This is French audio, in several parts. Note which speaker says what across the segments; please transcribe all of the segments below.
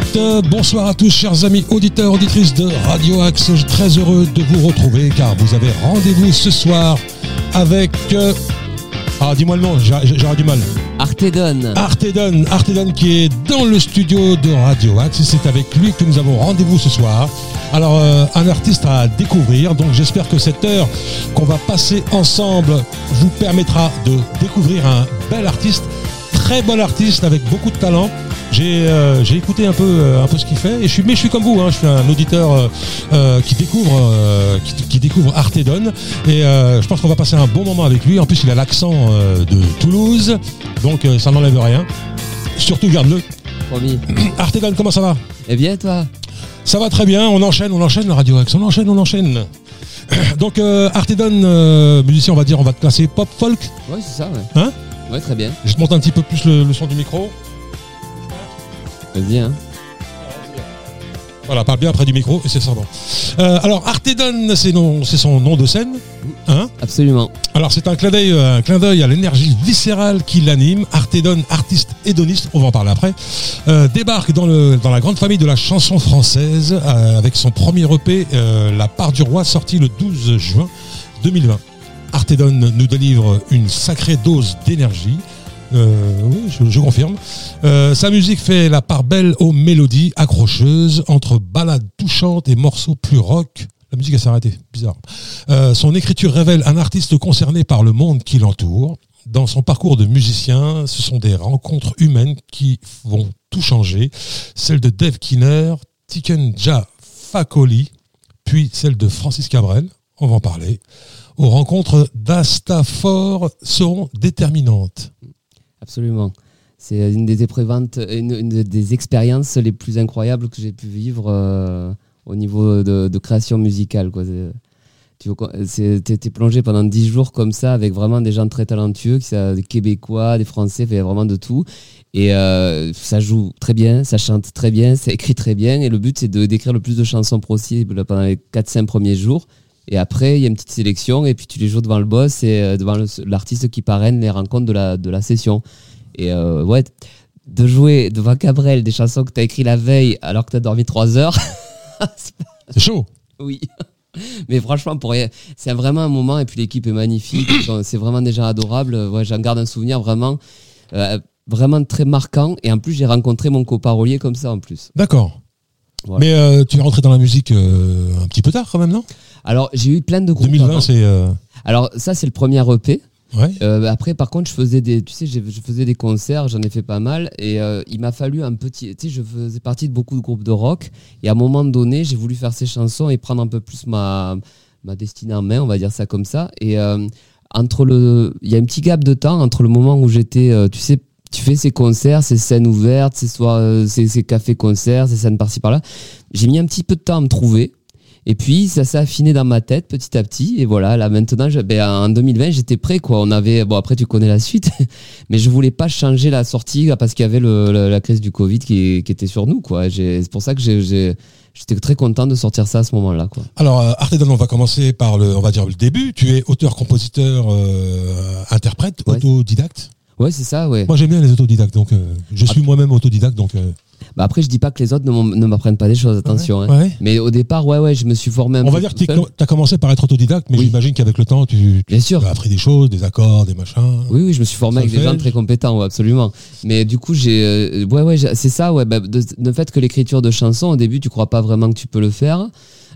Speaker 1: Toutes, euh, bonsoir à tous, chers amis auditeurs, auditrices de Radio Axe. Je suis très heureux de vous retrouver car vous avez rendez-vous ce soir avec. euh, Ah, dis-moi le nom, j'aurai du mal.
Speaker 2: Artedon.
Speaker 1: Artedon, Artedon qui est dans le studio de Radio Axe. et C'est avec lui que nous avons rendez-vous ce soir. Alors, euh, un artiste à découvrir. Donc, j'espère que cette heure qu'on va passer ensemble vous permettra de découvrir un bel artiste, très bon artiste avec beaucoup de talent. J'ai euh, j'ai écouté un peu, euh, un peu ce qu'il fait. Et je suis, mais je suis comme vous. hein. je suis un auditeur euh, qui découvre, euh, qui, qui découvre Artedon. Et je pense qu'on va passer un bon moment avec lui. En plus, il a l'accent de Toulouse. Donc, ça n'enlève rien. Surtout, garde-le.
Speaker 2: Promis.
Speaker 1: Artedon, comment ça va?
Speaker 2: Eh bien, toi?
Speaker 1: Ça va très bien, on enchaîne, on enchaîne la Radio Axe, on enchaîne, on enchaîne. Donc euh, Artedon, euh, musicien, on va dire, on va te classer pop folk?
Speaker 2: Ouais, c'est ça, ouais.
Speaker 1: Hein?
Speaker 2: Ouais, très bien.
Speaker 1: Je te monte un petit peu plus le, le son du micro.
Speaker 2: Vas-y, hein.
Speaker 1: Voilà, parle bien près du micro et c'est ça bon. Euh, alors Artedon, c'est son nom de scène. Hein
Speaker 2: Absolument.
Speaker 1: alors c'est un clin d'œil, euh, un clin d'œil à l'énergie viscérale qui l'anime. Artedon, artiste hédoniste, on va en parler après, euh, débarque dans, le, dans la grande famille de la chanson française euh, avec son premier EP, La part du roi, sorti le 12 juin 2020. Artedon nous délivre une sacrée dose d'énergie. Euh, oui, je, confirme. Euh, sa musique fait la part belle aux mélodies accrocheuses entre ballades touchantes et morceaux plus rock. La musique s'est arrêtée, bizarre. Euh, son écriture révèle un artiste concerné par le monde qui l'entoure. Dans son parcours de musicien, ce sont des rencontres humaines qui vont tout changer. Celle de Dave Kinner, Tikenja Fakoli, puis celle de Francis Cabrel, on va en parler. Aux rencontres d'Astafor seront déterminantes.
Speaker 2: Absolument. C'est une des éprouvantes, une, des expériences les plus incroyables que j'ai pu vivre euh, au niveau de, création musicale. Quoi. Tu t'es plongé pendant 10 jours comme ça avec vraiment des gens très talentueux, qui des Québécois, des Français, vraiment de tout. Et euh, ça joue très bien, ça chante très bien, ça écrit très bien. Et le but, c'est d'écrire le plus de chansons possible pendant les 4-5 premiers jours. Et après, il y a une petite sélection et puis tu les joues devant le boss et euh, devant l'artiste qui parraine les rencontres de la, de la session. Et euh, ouais, de jouer devant Cabrel des chansons que tu as écrites la veille alors que tu as dormi 3 heures,
Speaker 1: C'est chaud.
Speaker 2: oui. Mais franchement, pour rien, c'est vraiment un moment et puis l'équipe est magnifique. C'est vraiment déjà adorable. Ouais, j'en garde un souvenir vraiment, euh, vraiment très marquant. Et en plus, j'ai rencontré mon coparolier comme ça en plus.
Speaker 1: D'accord.
Speaker 2: Voilà.
Speaker 1: Mais euh, tu es rentré dans la musique un petit peu tard quand même, non?
Speaker 2: Alors, j'ai eu plein de groupes.
Speaker 1: 2020,
Speaker 2: avant.
Speaker 1: c'est... euh,
Speaker 2: Alors, ça, c'est le premier EP.
Speaker 1: Ouais.
Speaker 2: Euh, après, par contre, je faisais des, tu sais, je faisais des concerts, j'en ai fait pas mal, et euh, il m'a fallu un petit, tu sais, je faisais partie de beaucoup de groupes de rock, et à un moment donné, j'ai voulu faire ces chansons et prendre un peu plus ma, ma destinée en main, on va dire ça comme ça, et euh, entre le, il y a un petit gap de temps entre le moment où j'étais, tu sais, tu fais ces concerts, ces scènes ouvertes, ces soirs, ces, ces cafés-concerts, ces scènes par-ci par-là. J'ai mis un petit peu de temps à me trouver. Et puis ça s'est affiné dans ma tête petit à petit. Et voilà, là maintenant, je- ben, en 2020, j'étais prêt. Quoi. On avait, bon après tu connais la suite, mais je voulais pas changer la sortie là, parce qu'il y avait le- la crise du Covid qui, qui était sur nous. Quoi. C'est pour ça que j'ai- j'étais très content de sortir ça à ce moment-là. Quoi.
Speaker 1: Alors, euh, Artedon, on va commencer par le, on va dire le début. Tu es auteur, compositeur, euh, interprète,
Speaker 2: Ouais.
Speaker 1: autodidacte?
Speaker 2: Ouais, c'est ça, ouais.
Speaker 1: Moi, j'aime bien les autodidactes, donc euh, je suis moi-même autodidacte, donc. euh,
Speaker 2: Bah après, je dis pas que les autres ne m'apprennent pas des choses, attention. hein.
Speaker 1: ouais.
Speaker 2: Mais au départ, ouais, ouais, je me suis formé un
Speaker 1: On
Speaker 2: peu
Speaker 1: va dire que tu as commencé par être autodidacte, mais
Speaker 2: Oui.
Speaker 1: j'imagine qu'avec le temps, tu, tu
Speaker 2: Bien sûr.
Speaker 1: as appris des choses, des accords, des machins.
Speaker 2: Oui, oui, je me suis formé avec des gens très compétents, ouais, absolument. Mais du coup, j'ai, euh, ouais, ouais, c'est ça, ouais. Bah, de- fait que l'écriture de chansons, au début, tu crois pas vraiment que tu peux le faire.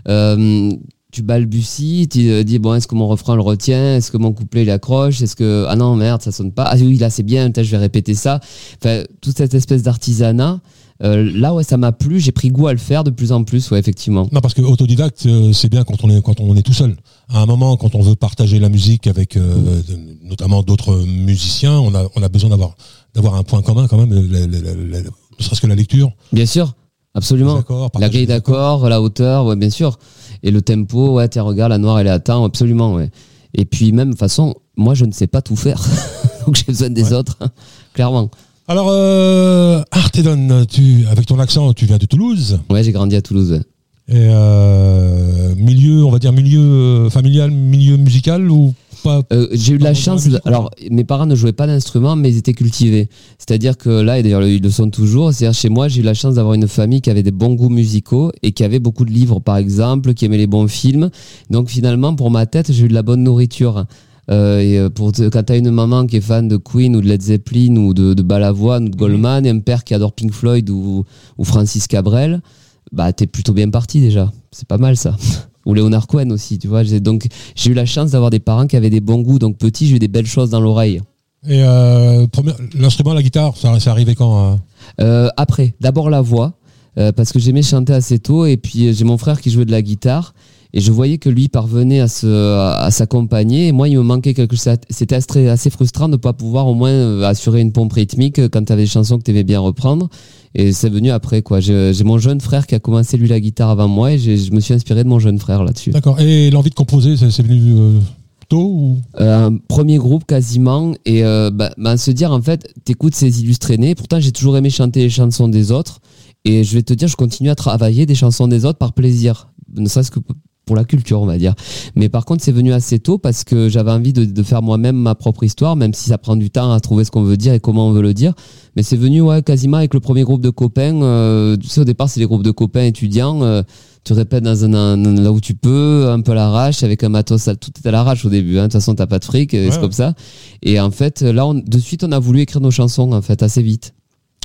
Speaker 2: Euh, tu balbuties, tu te dis bon est-ce que mon refrain le retient, est-ce que mon couplet il accroche, est-ce que ah non merde ça sonne pas, ah oui là c'est bien, peut-être je vais répéter ça. Enfin toute cette espèce d'artisanat. euh, là ouais ça m'a plu, j'ai pris goût à le faire de plus en plus, ouais effectivement.
Speaker 1: Non, parce que autodidacte, euh, c'est bien quand on est quand on est tout seul. À un moment, quand on veut partager la musique avec euh, de- notamment d'autres musiciens, on a on a besoin d'avoir d'avoir un point commun quand même, euh, la- la- la- la- ne serait-ce que la lecture,
Speaker 2: Bien sûr, absolument.
Speaker 1: accords,
Speaker 2: La grille d'accord, la hauteur, ouais, bien sûr. Et le tempo, ouais, tiens, regarde, la noire, elle est à temps, absolument, ouais. Et puis, même, de toute façon, moi, je ne sais pas tout faire. Donc, j'ai besoin des
Speaker 1: Ouais.
Speaker 2: autres, clairement.
Speaker 1: Alors, euh, Artedon, tu avec ton accent, tu viens de Toulouse.
Speaker 2: Ouais, j'ai grandi à Toulouse, ouais.
Speaker 1: Et euh, milieu, on va dire milieu euh, familial, milieu musical ou pas
Speaker 2: Euh, j'ai eu de la
Speaker 1: la
Speaker 2: chance.
Speaker 1: musique
Speaker 2: alors, mes parents ne jouaient pas d'instruments, mais ils étaient cultivés. C'est-à-dire que là, et d'ailleurs, ils le sont toujours. C'est-à-dire, chez moi, j'ai eu la chance d'avoir une famille qui avait des bons goûts musicaux et qui avait beaucoup de livres, par exemple, qui aimait les bons films. Donc, finalement, pour ma tête, j'ai eu de la bonne nourriture. Euh, et euh, pour te- quand t'as une maman qui est fan de Queen ou de Led Zeppelin ou de, de Balavoine ou de Goldman et un père qui adore Pink Floyd ou, ou Francis Cabrel, bah t'es plutôt bien parti déjà. C'est pas mal ça. ou Leonard Cohen aussi, tu vois. J'ai- Donc j'ai eu la chance d'avoir des parents qui avaient des bons goûts. Donc petit, j'ai eu des belles choses dans l'oreille.
Speaker 1: Et euh, l'instrument, la guitare, ça, ça arrivait quand euh?
Speaker 2: Euh, après, d'abord la voix, parce que j'aimais chanter assez tôt, et puis j'ai mon frère qui jouait de la guitare, et je voyais que lui parvenait à se à s'accompagner, et moi il me manquait quelque chose. C'était assez, assez frustrant de ne pas pouvoir au moins assurer une pompe rythmique quand tu avais des chansons que tu aimais bien reprendre. Et c'est venu après quoi. J'ai mon jeune frère qui a commencé lui la guitare avant moi, et je me suis inspiré de mon jeune frère là-dessus.
Speaker 1: D'accord. Et l'envie de composer, c'est c'est venu euh, tôt ou?
Speaker 2: Euh, un premier groupe quasiment et euh, bah, bah, se dire en fait t'écoutes ces illustrés nés pourtant j'ai toujours aimé chanter les chansons des autres et je vais te dire je continue à travailler des chansons des autres par plaisir ne serait-ce que pour la culture on va dire mais par contre c'est venu assez tôt parce que j'avais envie de, de faire moi-même ma propre histoire même si ça prend du temps à trouver ce qu'on veut dire et comment on veut le dire mais c'est venu ouais quasiment avec le premier groupe de copains euh, tu sais au départ c'est les groupes de copains étudiants euh, tu répètes dans un, un- là où tu peux, un peu à l'arrache, avec un matos, à- tout est à l'arrache au début. hein. De toute façon, t'as pas de fric,
Speaker 1: Ouais.
Speaker 2: c'est comme ça. Et en fait, là, on, de suite, on a voulu écrire nos chansons, en fait, assez vite.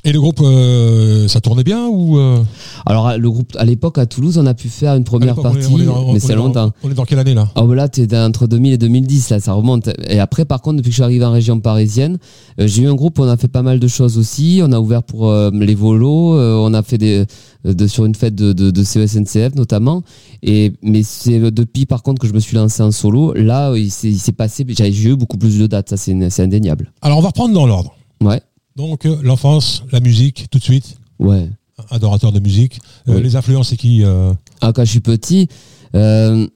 Speaker 1: Et le groupe, euh, ça tournait bien ou euh,
Speaker 2: Alors, le groupe, à l'époque, à Toulouse, on a pu faire une première
Speaker 1: l'époque, on est-
Speaker 2: partie,
Speaker 1: on est dans-
Speaker 2: mais
Speaker 1: est
Speaker 2: c'est longtemps.
Speaker 1: On est dans quelle année là
Speaker 2: Ah bah là, t'es entre 2000 et 2010, là, ça remonte. Et après, par contre, depuis que je suis arrivé en région parisienne, euh, j'ai eu un groupe où on a fait pas mal de choses aussi. On a ouvert pour les volos, on a fait des de, sur une fête de, de, de CESNCF notamment. Et mais c'est depuis, par contre, que je me suis lancé en solo. Là, il s'est passé, j'ai eu beaucoup plus de dates, ça c'est c'est indéniable.
Speaker 1: Alors on va reprendre dans l'ordre.
Speaker 2: Ouais,
Speaker 1: Donc euh, l'enfance, la musique, tout de suite,
Speaker 2: ouais.
Speaker 1: adorateur de musique. Euh. Les influences, c'est qui euh,
Speaker 2: Ah, quand je suis petit, le,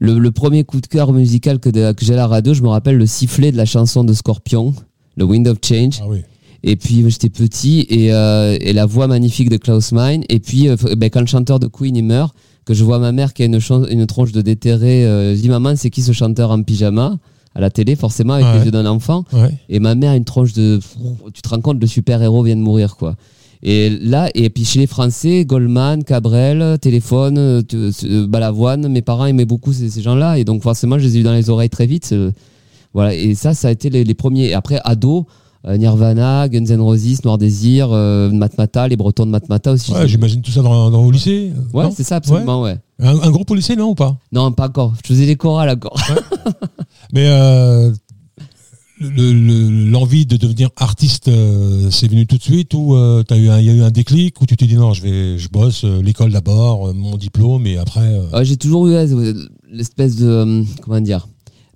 Speaker 2: le premier coup de cœur musical que, de- que j'ai à la radio, je me rappelle le sifflet de la chanson de Scorpion, le Wind of Change.
Speaker 1: Ah oui.
Speaker 2: Et puis j'étais petit et, euh, et la voix magnifique de Klaus Meine. Et puis euh, ben, quand le chanteur de Queen il meurt, que je vois ma mère qui a une, une tronche de déterré, euh, je dis maman c'est qui ce chanteur en pyjama? À la télé forcément avec
Speaker 1: Ouais.
Speaker 2: les yeux d'un enfant.
Speaker 1: Ouais.
Speaker 2: Et ma mère a une tronche de, tu te rends compte le super héros vient de mourir quoi. Et là et puis chez les Français, Goldman, Cabrel, Téléphone, euh, euh, Balavoine, mes parents aimaient beaucoup ces, ces gens-là et donc forcément je les ai eu dans les oreilles très vite. euh, voilà et ça ça a été les, les premiers. Et après ado. Nirvana, Guns N' Roses, Noir Désir, euh, Matmata, les Bretons de Matmata aussi.
Speaker 1: Ouais, J'imagine tout ça dans, dans- au lycée.
Speaker 2: Ouais, c'est ça, absolument, ouais.
Speaker 1: Un, au lycée, non ou pas?
Speaker 2: Non, pas encore. Je faisais des chorales encore.
Speaker 1: Mais euh, le- le- l'envie de devenir artiste, euh, c'est venu tout de suite ou euh, t'as eu un- il y a eu un déclic où tu t'es dit non, je vais, je bosse euh, l'école d'abord, mon diplôme et après.
Speaker 2: Ouais, j'ai toujours eu l'espèce de. comment dire?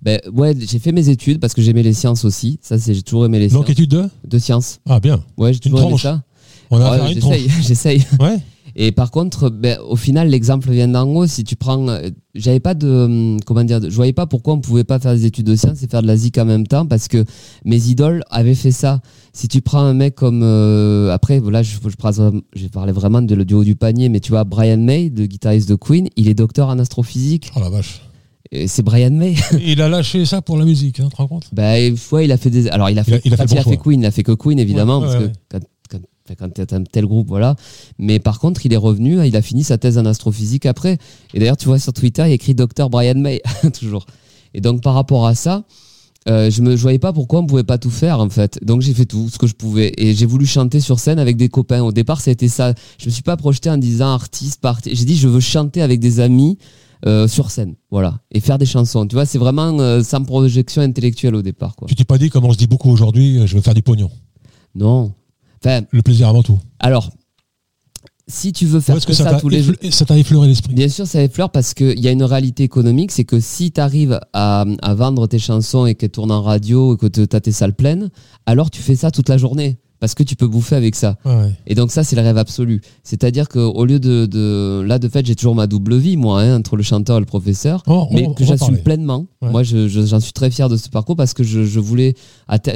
Speaker 2: Ben, ouais, j'ai fait mes études parce que j'aimais les sciences aussi. Ça, c'est j'ai toujours aimé les
Speaker 1: donc
Speaker 2: sciences.
Speaker 1: étude de?
Speaker 2: De sciences.
Speaker 1: Ah bien.
Speaker 2: Ouais, j'ai toujours aimé
Speaker 1: tranche.
Speaker 2: ça.
Speaker 1: On a
Speaker 2: Ouais, j'essaye.
Speaker 1: Ouais.
Speaker 2: Et par contre, ben, au final, l'exemple vient d'en haut. Si tu prends, euh, j'avais pas de, hum, comment dire, je voyais pas pourquoi on pouvait pas faire des études de sciences et faire de la zik en même temps, parce que mes idoles avaient fait ça. Si tu prends un mec comme, euh, après, voilà, je, je, vraiment de, du haut du panier, mais tu vois, Brian May, le guitariste de Queen, il est docteur en astrophysique.
Speaker 1: Oh la vache.
Speaker 2: C'est Brian May.
Speaker 1: il a lâché ça pour la musique, hein, tu te rends compte?
Speaker 2: Ben, ouais, il a fait des. Alors, il a
Speaker 1: Il a-
Speaker 2: fait,
Speaker 1: il a fait le
Speaker 2: il a fait. Queen, il a fait que Queen, évidemment,
Speaker 1: Ouais,
Speaker 2: parce
Speaker 1: ouais,
Speaker 2: que quand, quand, t'es un tel groupe, voilà. Mais par contre, il est revenu, il a fini sa thèse en astrophysique après. Et d'ailleurs, tu vois sur Twitter, il écrit Dr. Brian May, toujours. Et donc, par rapport à ça, euh, je me je voyais pas pourquoi on pouvait pas tout faire, en fait. Donc, j'ai fait tout ce que je pouvais. Et j'ai voulu chanter sur scène avec des copains. Au départ, c'était ça. Je me suis pas projeté en disant artiste, par artiste. J'ai dit, je veux chanter avec des amis euh, sur scène, voilà, et faire des chansons. Tu vois, c'est vraiment euh, sans projection intellectuelle au départ, quoi.
Speaker 1: Tu t'es pas dit, comme on se dit beaucoup aujourd'hui, euh, je veux faire du pognon?
Speaker 2: Non. Enfin,
Speaker 1: Le plaisir avant tout.
Speaker 2: alors, si tu veux faire que
Speaker 1: que
Speaker 2: ça, tous les jours.
Speaker 1: ça t'a effleuré l'esprit?
Speaker 2: Bien sûr, ça effleure parce qu'il y a une réalité économique, c'est que si tu arrives à, à vendre tes chansons et qu'elles tournent en radio et que tu as tes salles pleines, alors tu fais ça toute la journée parce que tu peux bouffer avec ça.
Speaker 1: Ouais.
Speaker 2: Et donc ça, c'est le rêve absolu. C'est-à-dire qu'au lieu de, de... Là, de fait, j'ai toujours ma double vie, moi, hein, entre le chanteur et le professeur,
Speaker 1: Oh, on-
Speaker 2: mais que j'assume pleinement.
Speaker 1: Ouais.
Speaker 2: Moi, je- je- j'en suis très fier de ce parcours parce que je, je voulais...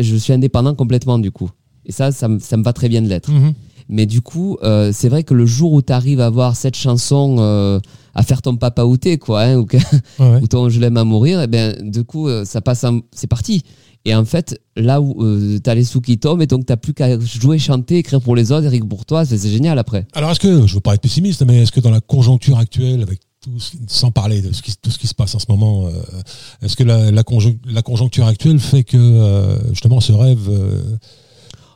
Speaker 2: Je suis indépendant complètement, du coup. Et ça, ça, me- ça me va très bien de l'être.
Speaker 1: Mhm.
Speaker 2: Mais du coup, euh, c'est vrai que le jour où tu arrives à avoir cette chanson, euh, à faire ton papa outé, quoi, hein, ou, que-
Speaker 1: Ouais,
Speaker 2: ou ton je l'aime à mourir, et ben, du coup, euh, ça passe, c'est parti. Et en fait, là où euh, t'as les sous qui tombent, et donc t'as plus qu'à jouer, chanter, écrire pour les autres, Eric pour toi, c'est génial après.
Speaker 1: Alors, est-ce que, je veux pas être pessimiste, mais est-ce que dans la conjoncture actuelle, avec tout, sans parler de ce qui, tout ce qui se passe en ce moment, euh, est-ce que la, la, conjon- la conjoncture actuelle fait que, euh, justement, ce rêve,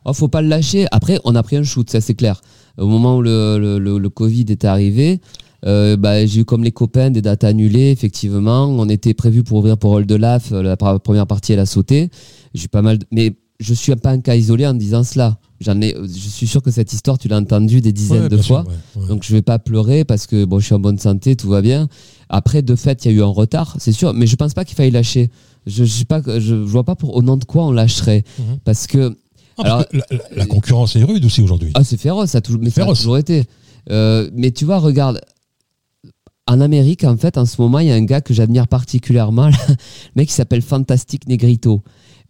Speaker 2: Oh, faut pas le lâcher. Après, on a pris un shoot, ça c'est clair. Au moment où le, le, le- le Covid est arrivé, euh, bah, j'ai eu comme les copains des dates annulées, effectivement. On était prévu pour ouvrir pour Hold the Laugh, la pre- première partie elle a sauté. J'ai pas mal, de- mais je suis pas un cas isolé en disant cela. J'en ai, je suis sûr que cette histoire tu l'as entendue des dizaines
Speaker 1: ouais,
Speaker 2: de
Speaker 1: sûr,
Speaker 2: fois.
Speaker 1: ouais, ouais.
Speaker 2: Donc je vais pas pleurer parce que bon, je suis en bonne santé, tout va bien. Après, de fait, il y a eu un retard, c'est sûr, mais je pense pas qu'il faille lâcher. Je, je sais pas, je, je vois pas pour au nom de quoi on lâcherait,
Speaker 1: Mhm.
Speaker 2: parce que alors-
Speaker 1: que la, la- la concurrence est rude aussi aujourd'hui.
Speaker 2: ah, c'est féroce, ça a toujours, mais ça a
Speaker 1: Féroce.
Speaker 2: toujours été. Euh, mais tu vois, regarde, en Amérique, en fait, en ce moment, il y a un gars que j'admire particulièrement, le mec qui s'appelle Fantastic Negrito.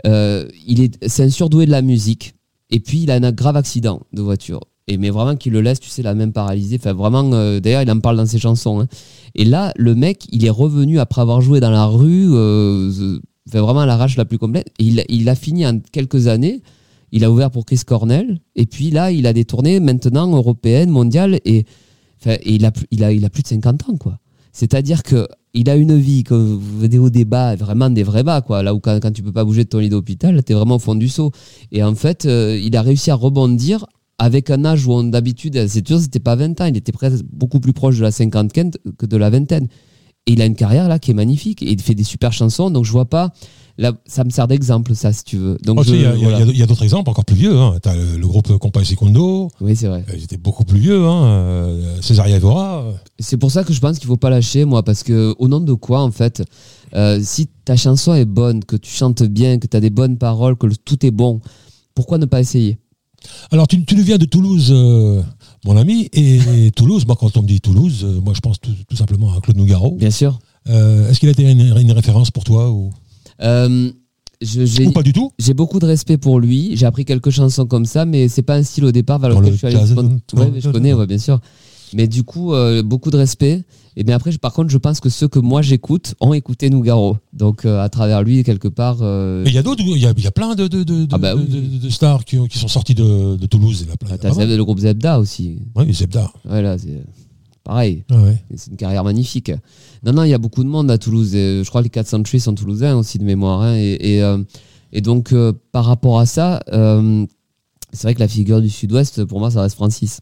Speaker 2: Euh, il est, c'est un surdoué de la musique. Et puis, il a un grave accident de voiture. Et mais vraiment, qui le laisse, tu sais, la même paralysée. Enfin, vraiment, euh, d'ailleurs, il en parle dans ses chansons. hein. Et là, le mec, il est revenu après avoir joué dans la rue, euh, euh, enfin, vraiment à l'arrache la plus complète. Et il, il a fini en quelques années. Il a ouvert pour Chris Cornell. Et puis là, il a des tournées maintenant européennes, mondiales. Et, il, a, plus- de 50 ans, quoi. C'est-à-dire que il a une vie, que vous venez au débat, vraiment des vrais bas, quoi. Là où quand, quand tu peux pas bouger de ton lit d'hôpital, t'es vraiment au fond du seau. Et en fait, euh, il a réussi à rebondir avec un âge où on d'habitude, c'est sûr, c'était pas 20 ans, il était beaucoup plus proche de la cinquantaine que de la vingtaine. Et il a une carrière là qui est magnifique et il fait des super chansons, donc je vois pas. Là, ça me sert d'exemple, ça, si tu veux. Donc,
Speaker 1: Oh,
Speaker 2: je-
Speaker 1: Il y a-
Speaker 2: voilà.
Speaker 1: d'autres exemples encore plus vieux. Hein. Tu as le, le groupe Compay Secondo,
Speaker 2: Oui, c'est vrai.
Speaker 1: euh, ils étaient beaucoup plus vieux. Hein. euh, Césaria Evora. euh,
Speaker 2: C'est pour ça que je pense qu'il faut pas lâcher, moi, parce que au nom de quoi, en fait, euh, si ta chanson est bonne, que tu chantes bien, que tu as des bonnes paroles, que le- tout est bon, pourquoi ne pas essayer?
Speaker 1: Alors, tu, tu nous viens de Toulouse, euh, mon ami, et Toulouse, moi, quand on me dit Toulouse, euh, moi, je pense tout, tout simplement à Claude Nougaro.
Speaker 2: Bien sûr.
Speaker 1: Euh, Est-ce qu'il a été une, une référence pour toi ou,
Speaker 2: Euh, je- j'ai
Speaker 1: ou pas du tout
Speaker 2: j'ai beaucoup de respect pour lui. J'ai appris quelques chansons comme ça, mais c'est pas un style au départ vers lequel
Speaker 1: le
Speaker 2: je suis allé. Ouais, mais je connais, ouais, bien sûr. Mais du coup, euh, beaucoup de respect. Et bien après, je- par contre, je pense que ceux que moi j'écoute ont écouté Nougaro. Donc euh, à travers lui, quelque part. euh,
Speaker 1: Mais il y a d'autres, il y y a plein de, de, de, de-
Speaker 2: Ah bah oui.
Speaker 1: de- de stars qui, qui sont sortis de, de Toulouse. Il y a plein.
Speaker 2: ah, le groupe Zebda aussi.
Speaker 1: Oui, Zebda.
Speaker 2: Voilà, c'est pareil.
Speaker 1: Ah ouais.
Speaker 2: C'est une carrière magnifique. Non, non, il y a beaucoup de monde à Toulouse. Et je crois que les 4 Century sont toulousains aussi de mémoire. hein. et, et, euh, et donc, euh, par rapport à ça, euh, c'est vrai que la figure du Sud-Ouest, pour moi, ça reste Francis.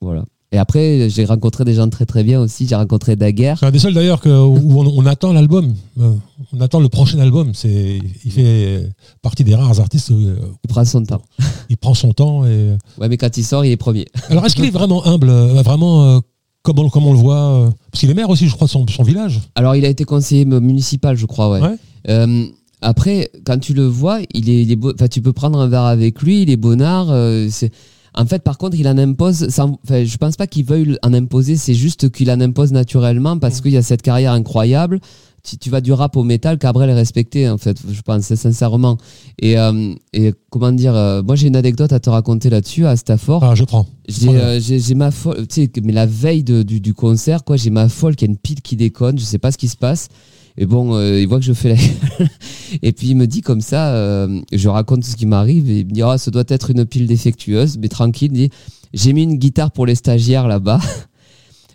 Speaker 2: Voilà. Et après, j'ai rencontré des gens très très bien aussi. J'ai rencontré Daguerre.
Speaker 1: C'est un des seuls d'ailleurs que- où on, on attend l'album. On attend le prochain album. C'est, il fait partie des rares artistes.
Speaker 2: Il prend son temps.
Speaker 1: il prend son temps. Et...
Speaker 2: Ouais, mais quand il sort, il est premier.
Speaker 1: Alors, est-ce qu'il est vraiment humble, vraiment comme, on, comme on le voit euh, Parce qu'il est maire aussi, je crois, de son, son village.
Speaker 2: Alors, il a été conseiller municipal, je crois, ouais.
Speaker 1: Ouais.
Speaker 2: Euh, après, quand tu le vois, il est, il est beau- tu peux prendre un verre avec lui, il est bonnard. euh, c'est, en fait, par contre, il en impose. Sans, enfin, je pense pas qu'il veuille en imposer. C'est juste qu'il en impose naturellement parce qu'il y a cette carrière incroyable. Tu, tu vas du rap au métal, Cabrel est respecté en fait. Je pense sincèrement. Et, euh, et comment dire, euh, moi j'ai une anecdote à te raconter là-dessus à Stafford.
Speaker 1: Ah, je prends.
Speaker 2: J'ai euh, ma folle, tu sais, mais la veille de- du, du concert, quoi, j'ai ma folle qui a une pile qui déconne, je sais pas ce qui se passe. Et bon, il voit que je fais la. et puis il me dit comme ça, je raconte ce qui m'arrive et il me dit, ah, ça doit être une pile défectueuse, mais tranquille, il dit, j'ai mis une guitare pour les stagiaires là-bas.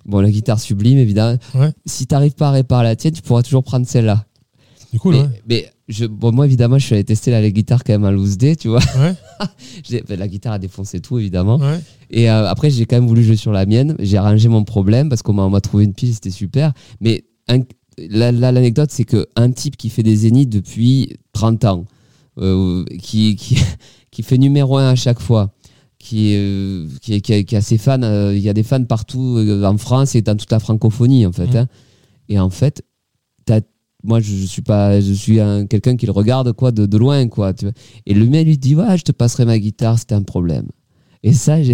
Speaker 2: bon, la guitare sublime, évidemment.
Speaker 1: Ouais.
Speaker 2: Si t'arrives pas à réparer la tienne, tu pourras toujours prendre celle-là.
Speaker 1: C'est cool,
Speaker 2: mais,
Speaker 1: ouais.
Speaker 2: mais je, bon, moi, évidemment, je suis allé tester la, la guitare quand même à loose day, tu vois.
Speaker 1: Ouais.
Speaker 2: Ben, la guitare a défoncé tout, évidemment.
Speaker 1: ouais.
Speaker 2: Et euh, après, j'ai quand même voulu jouer sur la mienne. J'ai arrangé mon problème parce qu'on m'a trouvé une pile, c'était super. Mais un- là, là, l'anecdote, c'est que un type qui fait des zéniths depuis 30 ans, euh, qui, qui, qui fait numéro un à chaque fois, qui, euh, qui, est- qui, a- qui a ses fans, euh, il y a des fans partout euh, en France et dans toute la francophonie en fait.
Speaker 1: Mhm.
Speaker 2: hein. Et en fait, moi je, je suis pas, je suis un- quelqu'un qui le regarde quoi de, de loin quoi. tu vois. Et le mec lui dit ouais, je te passerai ma guitare, c'était un problème. Et ça, je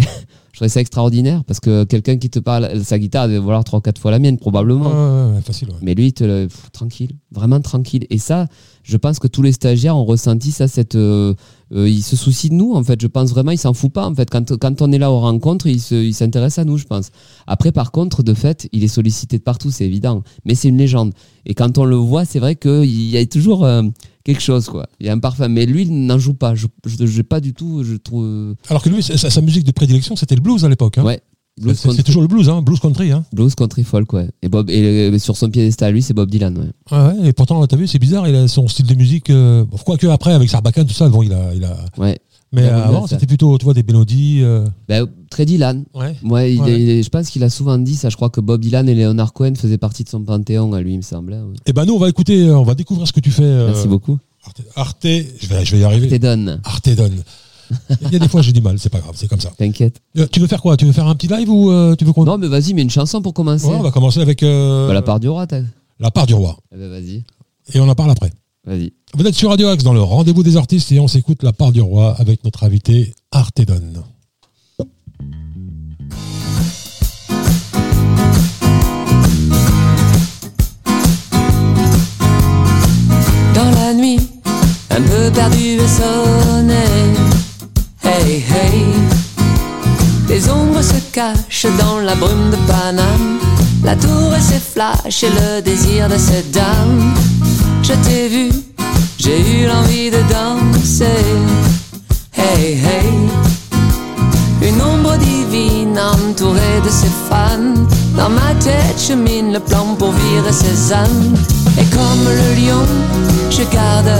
Speaker 2: trouvais ça extraordinaire parce que quelqu'un qui te parle, sa guitare, elle devait valoir 3-4 fois la mienne probablement.
Speaker 1: Ouais, ouais, ouais, facile.
Speaker 2: Mais lui, il te le- pff, tranquille, vraiment tranquille. Et ça, je pense que tous les stagiaires ont ressenti ça. Cette, euh, euh, il se soucie de nous, en fait. Je pense vraiment, il s'en fout pas, en fait. Quand, quand on est là aux rencontres, il se- il s'intéresse à nous, je pense. Après, par contre, de fait, il est sollicité de partout, c'est évident. Mais c'est une légende. Et quand on le voit, c'est vrai qu'il y a toujours euh, quelque chose, quoi. Il y a un parfum. Mais lui, il n'en joue pas. Je n'ai pas du tout, je trouve.
Speaker 1: Alors que lui, sa, sa musique de prédilection, c'était le blues à l'époque. hein.
Speaker 2: Ouais. Blues,
Speaker 1: C'est- toujours le blues, hein, blues country. Hein.
Speaker 2: blues country folk, ouais. Et, Bob, et sur son piédestal, lui, c'est Bob Dylan, ouais.
Speaker 1: Ouais, ouais, et pourtant, t'as vu, c'est bizarre, il a son style de musique. Euh, Quoique après, avec Sarbacane, tout ça, bon, il a. Il a
Speaker 2: Ouais.
Speaker 1: mais euh, avant, c'était plutôt, tu vois, des mélodies. euh,
Speaker 2: Ben, très Dylan.
Speaker 1: Ouais.
Speaker 2: Ouais, il
Speaker 1: Ouais.
Speaker 2: est- il est- je pense qu'il a souvent dit ça. Je crois que Bob Dylan et Leonard Cohen faisaient partie de son panthéon à lui, il me semble. hein, ouais.
Speaker 1: Et ben nous, on va écouter, euh, on va découvrir ce que tu fais.
Speaker 2: Merci beaucoup.
Speaker 1: Arte, Arte- je, vais, je vais y arriver.
Speaker 2: Donne,
Speaker 1: Artedon. Il y a des fois, j'ai du mal, c'est pas grave, c'est comme ça.
Speaker 2: t'inquiète.
Speaker 1: Euh, tu veux faire quoi? Tu veux faire un petit live ou euh, tu veux qu'on.
Speaker 2: Non, mais vas-y, mets une chanson pour commencer.
Speaker 1: Ouais, on va commencer avec euh,
Speaker 2: Bah, la part du roi, t'as.
Speaker 1: la part du roi.
Speaker 2: Eh ben, vas-y,
Speaker 1: Et on en parle après.
Speaker 2: vas-y.
Speaker 1: Vous êtes sur Radio Axe dans le rendez-vous des artistes et on s'écoute la part du roi avec notre invité Artedon.
Speaker 3: dans la nuit, un peu perdu et sonné. Hey hey, les ombres se cachent dans la brume de Paname. La tour et ses flashs et le désir de cette dame. Je t'ai vu, j'ai eu l'envie de danser. Hey hey, une ombre divine entourée de ses fans. Dans ma tête chemine le plan pour virer ses âmes. Et comme le lion, je garde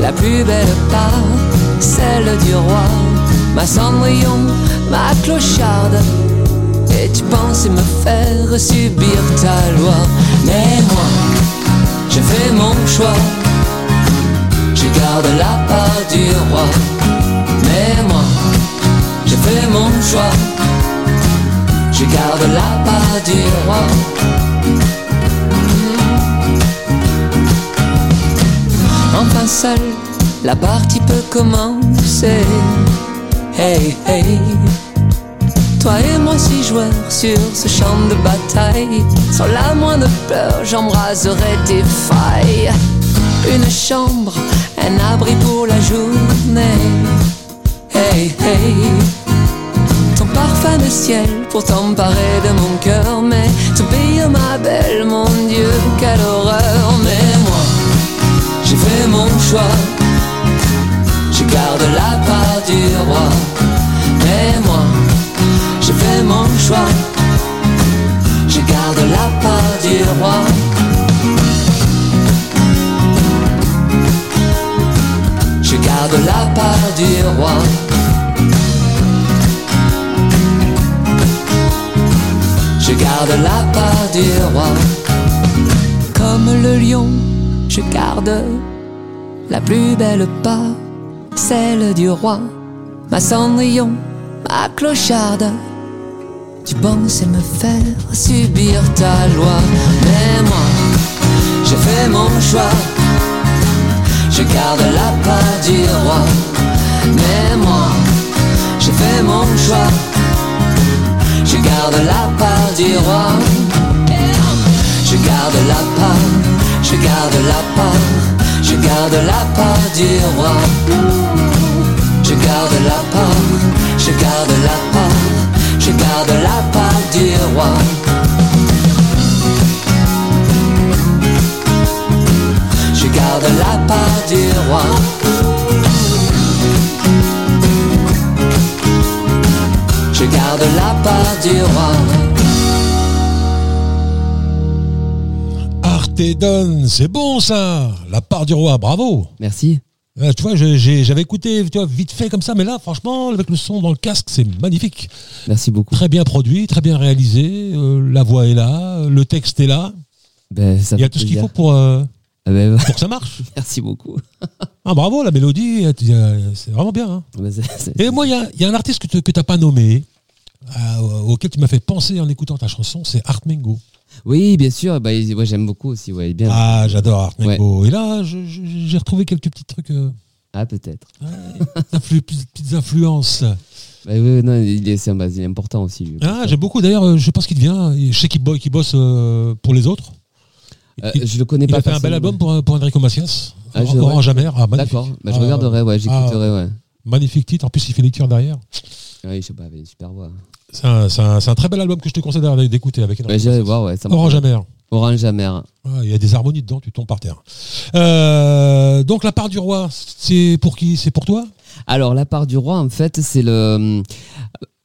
Speaker 3: la plus belle part, celle du roi. Ma cendrillon, ma clocharde. Et tu pensais me faire subir ta loi. Mais moi, je fais mon choix. Je garde la part du roi. Mais moi, je fais mon choix. Je garde la part du partie peut commencer. Hey hey. Toi et moi six joueurs sur ce champ de bataille. Sans la moindre peur, j'embraserai tes failles. Une chambre, un abri pour la journée. Hey hey. Ton parfum de ciel pour t'emparer de mon cœur. Mais ton pays, ma belle, mon Dieu, quelle horreur. Mais moi, j'ai fait mon choix. Mais moi, j'ai fait mon choix. Je garde la part du roi. Je garde la part du roi. Je garde la part du roi. Comme le lion, je garde la plus belle part, celle du roi. Ma cendrillon, ma clocharde. Tu penses me faire subir ta loi. Mais moi, j'ai fait mon choix. Je garde la part du roi. Mais moi, j'ai fait mon choix. Je garde la part du roi. Je garde la part, je garde la part, je garde la part du roi. Je garde la part, je garde la part, je garde la part du roi. Je garde la part du roi. Je garde la part du roi.
Speaker 1: Artedon, c'est bon ça La part du roi, bravo
Speaker 2: Merci.
Speaker 1: Euh, Tu vois, j'avais écouté tu vois, vite fait comme ça, mais là, franchement, avec le son dans le casque, c'est magnifique.
Speaker 2: Merci beaucoup.
Speaker 1: Très bien produit, très bien réalisé, euh, la voix est là, le texte est là.
Speaker 2: Ben, ça
Speaker 1: Il y a tout ce qu'il faut pour, euh,
Speaker 2: Ah ben,
Speaker 1: pour que ça marche.
Speaker 2: merci beaucoup.
Speaker 1: Ah, bravo, la mélodie, euh, c'est vraiment bien. hein.
Speaker 2: Ben,
Speaker 1: Et moi, il y a, y a un artiste que tu t'as pas nommé, euh, auquel tu m'as fait penser en écoutant ta chanson, c'est Art Mengo.
Speaker 2: Oui, bien sûr. Bah, il- ouais, j'aime beaucoup aussi. Ouais, bien.
Speaker 1: Ah, j'adore Art. Et là, j'ai retrouvé quelques petits trucs, euh,
Speaker 2: Ah, peut-être.
Speaker 1: influ- petites petites influences.
Speaker 2: Bah, oui, non, il est, c'est un- bah, il est important aussi. Lui,
Speaker 1: Ah, j'aime beaucoup. D'ailleurs, euh, je pense qu'il devient. Je sais qu'il bo- qu'il bosse euh, pour les autres.
Speaker 2: Euh,
Speaker 1: il
Speaker 2: je le connais
Speaker 1: il
Speaker 2: pas.
Speaker 1: a fait un bel album pour, pour Enrico Macias.
Speaker 2: Ah, je-
Speaker 1: Amer. Ah, magnifique.
Speaker 2: D'accord. Bah, je
Speaker 1: Ah,
Speaker 2: regarderai. Ouais, j'écouterai.
Speaker 1: ah,
Speaker 2: ouais.
Speaker 1: Magnifique titre. En plus, il fait les tirs derrière.
Speaker 2: Oui, je sais pas. Il une super voix.
Speaker 1: C'est un, c'est un- très bel album que je te conseille d'écouter avec Enrico
Speaker 2: Ouais,
Speaker 1: Macias.
Speaker 2: voir. Ouais, ça me-
Speaker 1: Orange Amer.
Speaker 2: Orange Amer.
Speaker 1: Ah, Il y a des harmonies dedans, tu tombes par terre. Euh, donc la part du roi, c'est pour qui? C'est pour toi?
Speaker 2: Alors, la part du roi, en fait, c'est le.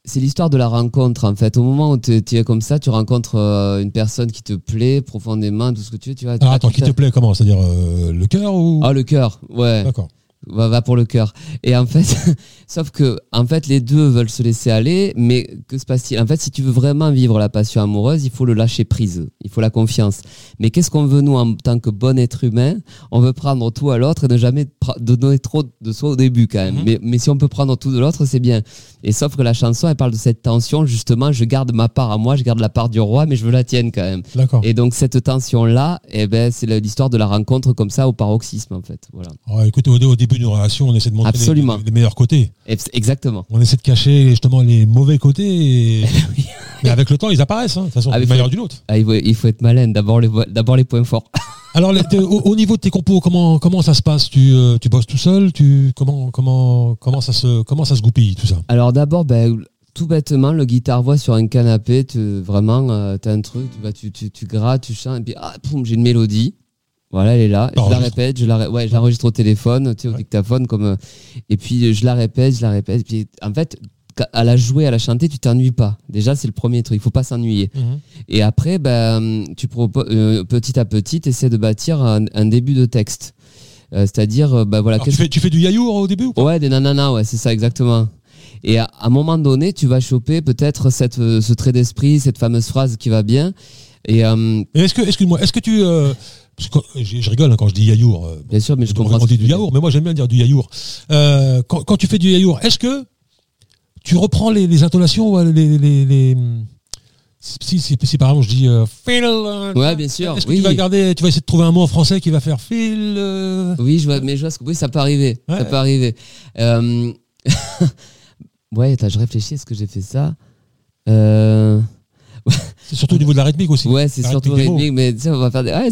Speaker 2: C'est l'histoire de la rencontre, en fait. Au moment où tu es comme ça, tu rencontres euh, une personne qui te plaît profondément, tout ce que tu veux. Tu vois,
Speaker 1: Alors attends, qui te plaît comment? C'est-à-dire euh, le cœur ou?
Speaker 2: Ah, le cœur, ouais.
Speaker 1: D'accord.
Speaker 2: Va, va pour le cœur. Et en fait, sauf que en fait, les deux veulent se laisser aller, mais que se passe-t-il? En fait, si tu veux vraiment vivre la passion amoureuse, il faut le lâcher prise, il faut la confiance. Mais qu'est-ce qu'on veut nous en tant que bon être humain? On veut prendre tout à l'autre et ne jamais donner trop de soi au début quand même.
Speaker 1: Mhm.
Speaker 2: mais, mais si on peut prendre tout de l'autre, c'est bien. Et sauf que la chanson, elle parle de cette tension justement. Je garde ma part à moi, je garde la part du roi, mais je veux la tienne quand même.
Speaker 1: D'accord.
Speaker 2: Et donc cette tension-là, eh ben, c'est l'histoire de la rencontre comme ça au paroxysme en fait. Voilà.
Speaker 1: Ah, écoutez, au, au début d'une relation, on essaie de montrer les- meilleurs côtés.
Speaker 2: Exactement.
Speaker 1: On essaie de cacher justement les mauvais côtés. et-
Speaker 2: Oui.
Speaker 1: Mais avec le temps, ils apparaissent. hein, De toute façon,
Speaker 2: Ah,
Speaker 1: d'une manière ou d'une autre.
Speaker 2: Ah, il, faut, il faut être malin. D'abord les, les points forts.
Speaker 1: Alors, au, au niveau de tes compos, comment, comment ça se passe? Tu, euh, tu bosses tout seul? Tu, comment, comment, comment, ça se, comment ça se goupille, tout ça?
Speaker 2: Alors d'abord, ben, tout bêtement, le guitare-voix sur un canapé, tu, vraiment, euh, t'as un truc, tu, tu, tu, tu grattes, tu chantes, et puis ah, j'ai une mélodie. Voilà, elle est là. Je la répète, je la, ouais, je l'enregistre au téléphone, tu sais, au
Speaker 1: Ouais.
Speaker 2: dictaphone, comme, euh, et puis je la répète, je la répète. Puis en fait, à la jouer, à la chanter, tu t'ennuies pas. Déjà, c'est le premier truc. Il faut pas s'ennuyer. Et après, ben, tu proposes, euh, petit à petit, tu essaies de bâtir un, un début de texte. Euh, C'est-à-dire, euh, ben voilà,
Speaker 1: tu, fais, tu fais du yaourt au début ou pas?
Speaker 2: Ouais, des nananas, ouais, c'est ça, exactement. Et à, à un moment donné, tu vas choper peut-être cette, euh, ce trait d'esprit, cette fameuse phrase qui va bien. Et euh,
Speaker 1: Et Est-ce que, excuse-moi, est-ce que tu. Euh, quand- je, je rigole hein, quand je dis yaourt. euh,
Speaker 2: bien sûr, mais je comprends.
Speaker 1: on dit du yaourt, mais moi j'aime bien dire du yaourt. Euh, quand, quand tu fais du yaourt, est-ce que tu reprends les, les intonations, les, les, les- si, si, si par exemple je dis euh, euh.
Speaker 2: Ouais, bien sûr.
Speaker 1: est-ce que
Speaker 2: Oui.
Speaker 1: tu vas garder, tu vas essayer de trouver un mot en français qui va faire fil euh,
Speaker 2: oui, je vois, mais je vois ce que oui, ça peut arriver.
Speaker 1: Ouais.
Speaker 2: Ça peut arriver. Ouais, attends, je réfléchis. Est-ce que j'ai fait ça?
Speaker 1: C'est surtout au niveau de la rythmique aussi.
Speaker 2: Ouais, c'est surtout
Speaker 1: rythmique
Speaker 2: mais tu sais, on va faire des. Ouais,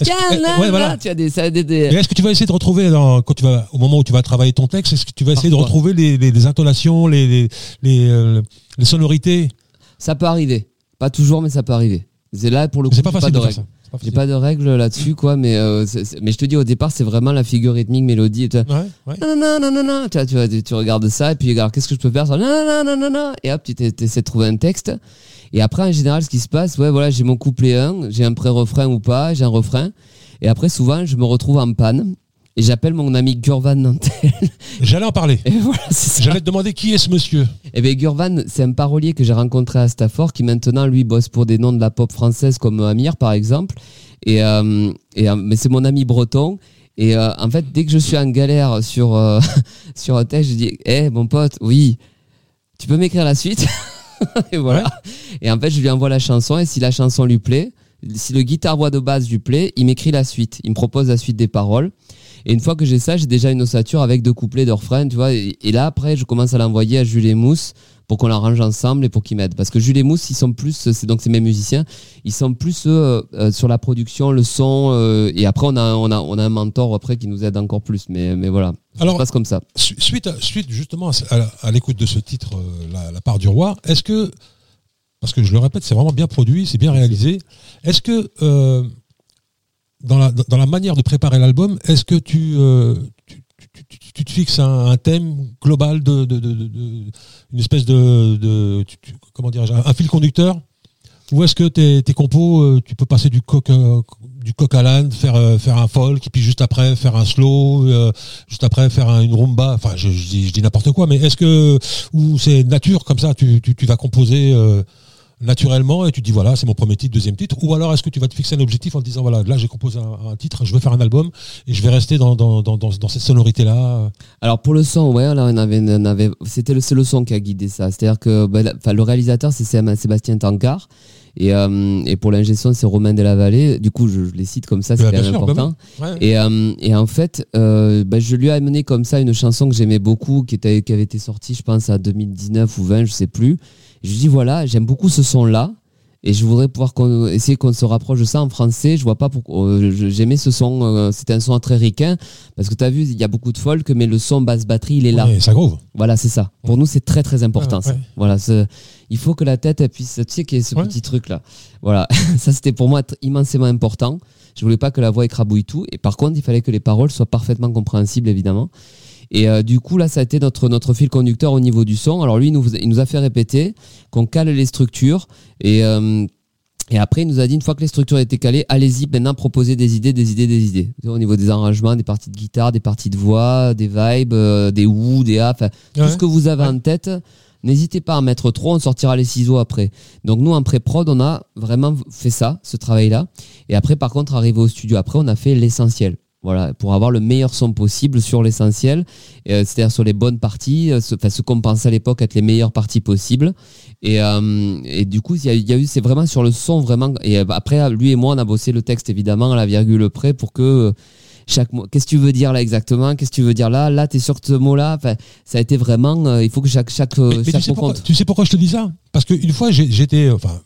Speaker 1: que- ouais, voilà.
Speaker 2: Tu as des, des,
Speaker 1: est-ce que tu vas essayer de retrouver, dans, quand tu vas, au moment où tu vas travailler ton texte, est-ce que tu vas essayer de retrouver les, les, les intonations, les, les, les, euh, les sonorités?
Speaker 2: Ça peut arriver. Pas toujours, mais ça peut arriver. C'est là pour le coup.
Speaker 1: C'est pas facile
Speaker 2: de
Speaker 1: de faire ça.
Speaker 2: J'ai pas de règles là-dessus, quoi, mais, euh, mais je te dis au départ, c'est vraiment la figure rythmique, mélodie. Et tu vois,
Speaker 1: Ouais, ouais.
Speaker 2: non, non, non, non, non, tu, regardes ça, et puis regarde, qu'est-ce que je peux faire? Ça, non, non, non, non, non, et hop, tu essaies de trouver un texte. Et après, en général, ce qui se passe, ouais, voilà, j'ai mon couplet 1, j'ai un pré-refrain ou pas, j'ai un refrain. Et après, souvent, je me retrouve en panne. Et j'appelle mon ami Gurvan Nantel.
Speaker 1: J'allais en parler.
Speaker 2: Voilà.
Speaker 1: J'allais te demander qui est ce monsieur.
Speaker 2: Eh bien, Gurvan, c'est un parolier que j'ai rencontré à Stafford qui maintenant, lui, bosse pour des noms de la pop française comme Amir, par exemple. Et, euh, et, euh, mais c'est mon ami breton. Et euh, en fait, dès que je suis en galère sur, sur un texte, je dis Hé, mon pote, oui, tu peux m'écrire la suite Et voilà. Et en fait, je lui envoie la chanson. Et si la chanson lui plaît, si le guitare-voix de base lui plaît, il m'écrit la suite. Il me propose la suite des paroles. Et une fois que j'ai ça, j'ai déjà une ossature avec deux couplets de refrain, tu vois. Et, et là, après, je commence à l'envoyer à Jules et Mousse pour qu'on l'arrange ensemble et pour qu'ils m'aident. Parce que Jules et Mousse, ils sont plus, c'est donc c'est mes musiciens, ils sont plus euh, euh, sur la production, le son. euh, et après, on a, on a, on a un mentor après qui nous aide encore plus. Mais, mais voilà, ça
Speaker 1: Alors-
Speaker 2: se passe comme ça.
Speaker 1: Su- Suite, à- suite justement à, l'écoute de ce titre, euh, la, la part du roi, est-ce que, parce que je le répète, c'est vraiment bien produit, c'est bien réalisé, est-ce que euh, dans, la, manière de préparer l'album, est-ce que tu, euh, te fixes un, thème global de, une espèce de, comment dirais-je, un, un fil conducteur? Ou est-ce que tes, compos, euh, tu peux passer du coq, euh, du coq à l'âne, faire, faire un folk, et puis juste après faire un slow, juste après faire un- une rumba, enfin je, dis, n'importe quoi, mais est-ce que, ou c'est nature comme ça, tu, tu, vas composer naturellement et tu dis voilà c'est mon premier titre, deuxième titre ou alors est-ce que tu vas te fixer un objectif en te disant voilà là j'ai composé un, un titre, je veux faire un album et je vais rester dans, dans, dans, cette sonorité là.
Speaker 2: Alors pour le son, ouais, là on avait, on avait c'était le, c'est le son qui a guidé ça. C'est-à-dire que bah, la- enfin, le réalisateur c'est Sé- Sébastien Tancard et, euh, et pour l'ingé son c'est Romain de la Vallée. Du coup je, je les cite comme ça, c'est
Speaker 1: Bah,
Speaker 2: quand
Speaker 1: bien
Speaker 2: même
Speaker 1: sûr, bah
Speaker 2: important.
Speaker 1: Ouais.
Speaker 2: Et, euh, et en fait, euh, bah, je lui ai amené comme ça une chanson que j'aimais beaucoup, qui, était, qui avait été sortie, je pense, à 2019 ou 20, je sais plus. Je lui dis voilà, j'aime beaucoup ce son-là. Et je voudrais pouvoir qu'on- essayer qu'on se rapproche de ça en français. Je vois pas pourquoi. euh, J'aimais ce son. euh, C'était un son très ricain. Parce que tu as vu, il y a beaucoup de folk, mais le son basse batterie, il est là.
Speaker 1: Ouais, ça groove.
Speaker 2: Voilà, c'est ça. Pour nous, c'est très très important.
Speaker 1: Ouais,
Speaker 2: ça.
Speaker 1: ouais.
Speaker 2: Voilà, il faut que la tête elle puisse. Tu sais qu'il y ait ce petit truc là. Voilà, ça c'était pour moi immensément important. Je voulais pas que la voix écrabouille tout. Et par contre, il fallait que les paroles soient parfaitement compréhensibles, évidemment. Et euh, du coup, là, ça a été notre, notre fil conducteur au niveau du son. Alors lui, il nous, il nous a fait répéter qu'on cale les structures. Et, euh, et après, il nous a dit, une fois que les structures étaient calées, allez-y, maintenant, proposez des idées, des idées, des idées. Au niveau des arrangements, des parties de guitare, des parties de voix, des vibes, euh, des ou, des a, enfin, tout ce que vous avez
Speaker 1: Ouais.
Speaker 2: en tête. N'hésitez pas à en mettre trop, on sortira les ciseaux après. Donc nous, en pré-prod, on a vraiment fait ça, ce travail-là. Et après, par contre, arrivé au studio, après, on a fait l'essentiel. Voilà, pour avoir le meilleur son possible sur l'essentiel, euh, c'est-à-dire sur les bonnes parties, euh, ce qu'on pensait à l'époque être les meilleures parties possibles. Et, euh, et du coup, il y a, il y a eu, c'est vraiment sur le son vraiment. Et euh, après, lui et moi, on a bossé le texte évidemment à la virgule près pour que chaque mot. Qu'est-ce que tu veux dire là exactement? Qu'est-ce que tu veux dire là? Là, t'es sur ce mot-là. Enfin, ça a été vraiment. il faut que chaque chaque
Speaker 1: mais tu, sais
Speaker 2: mot
Speaker 1: pourquoi,
Speaker 2: compte.
Speaker 1: tu sais pourquoi je te dis ça? Parce qu'une fois, j'étais. Enfin,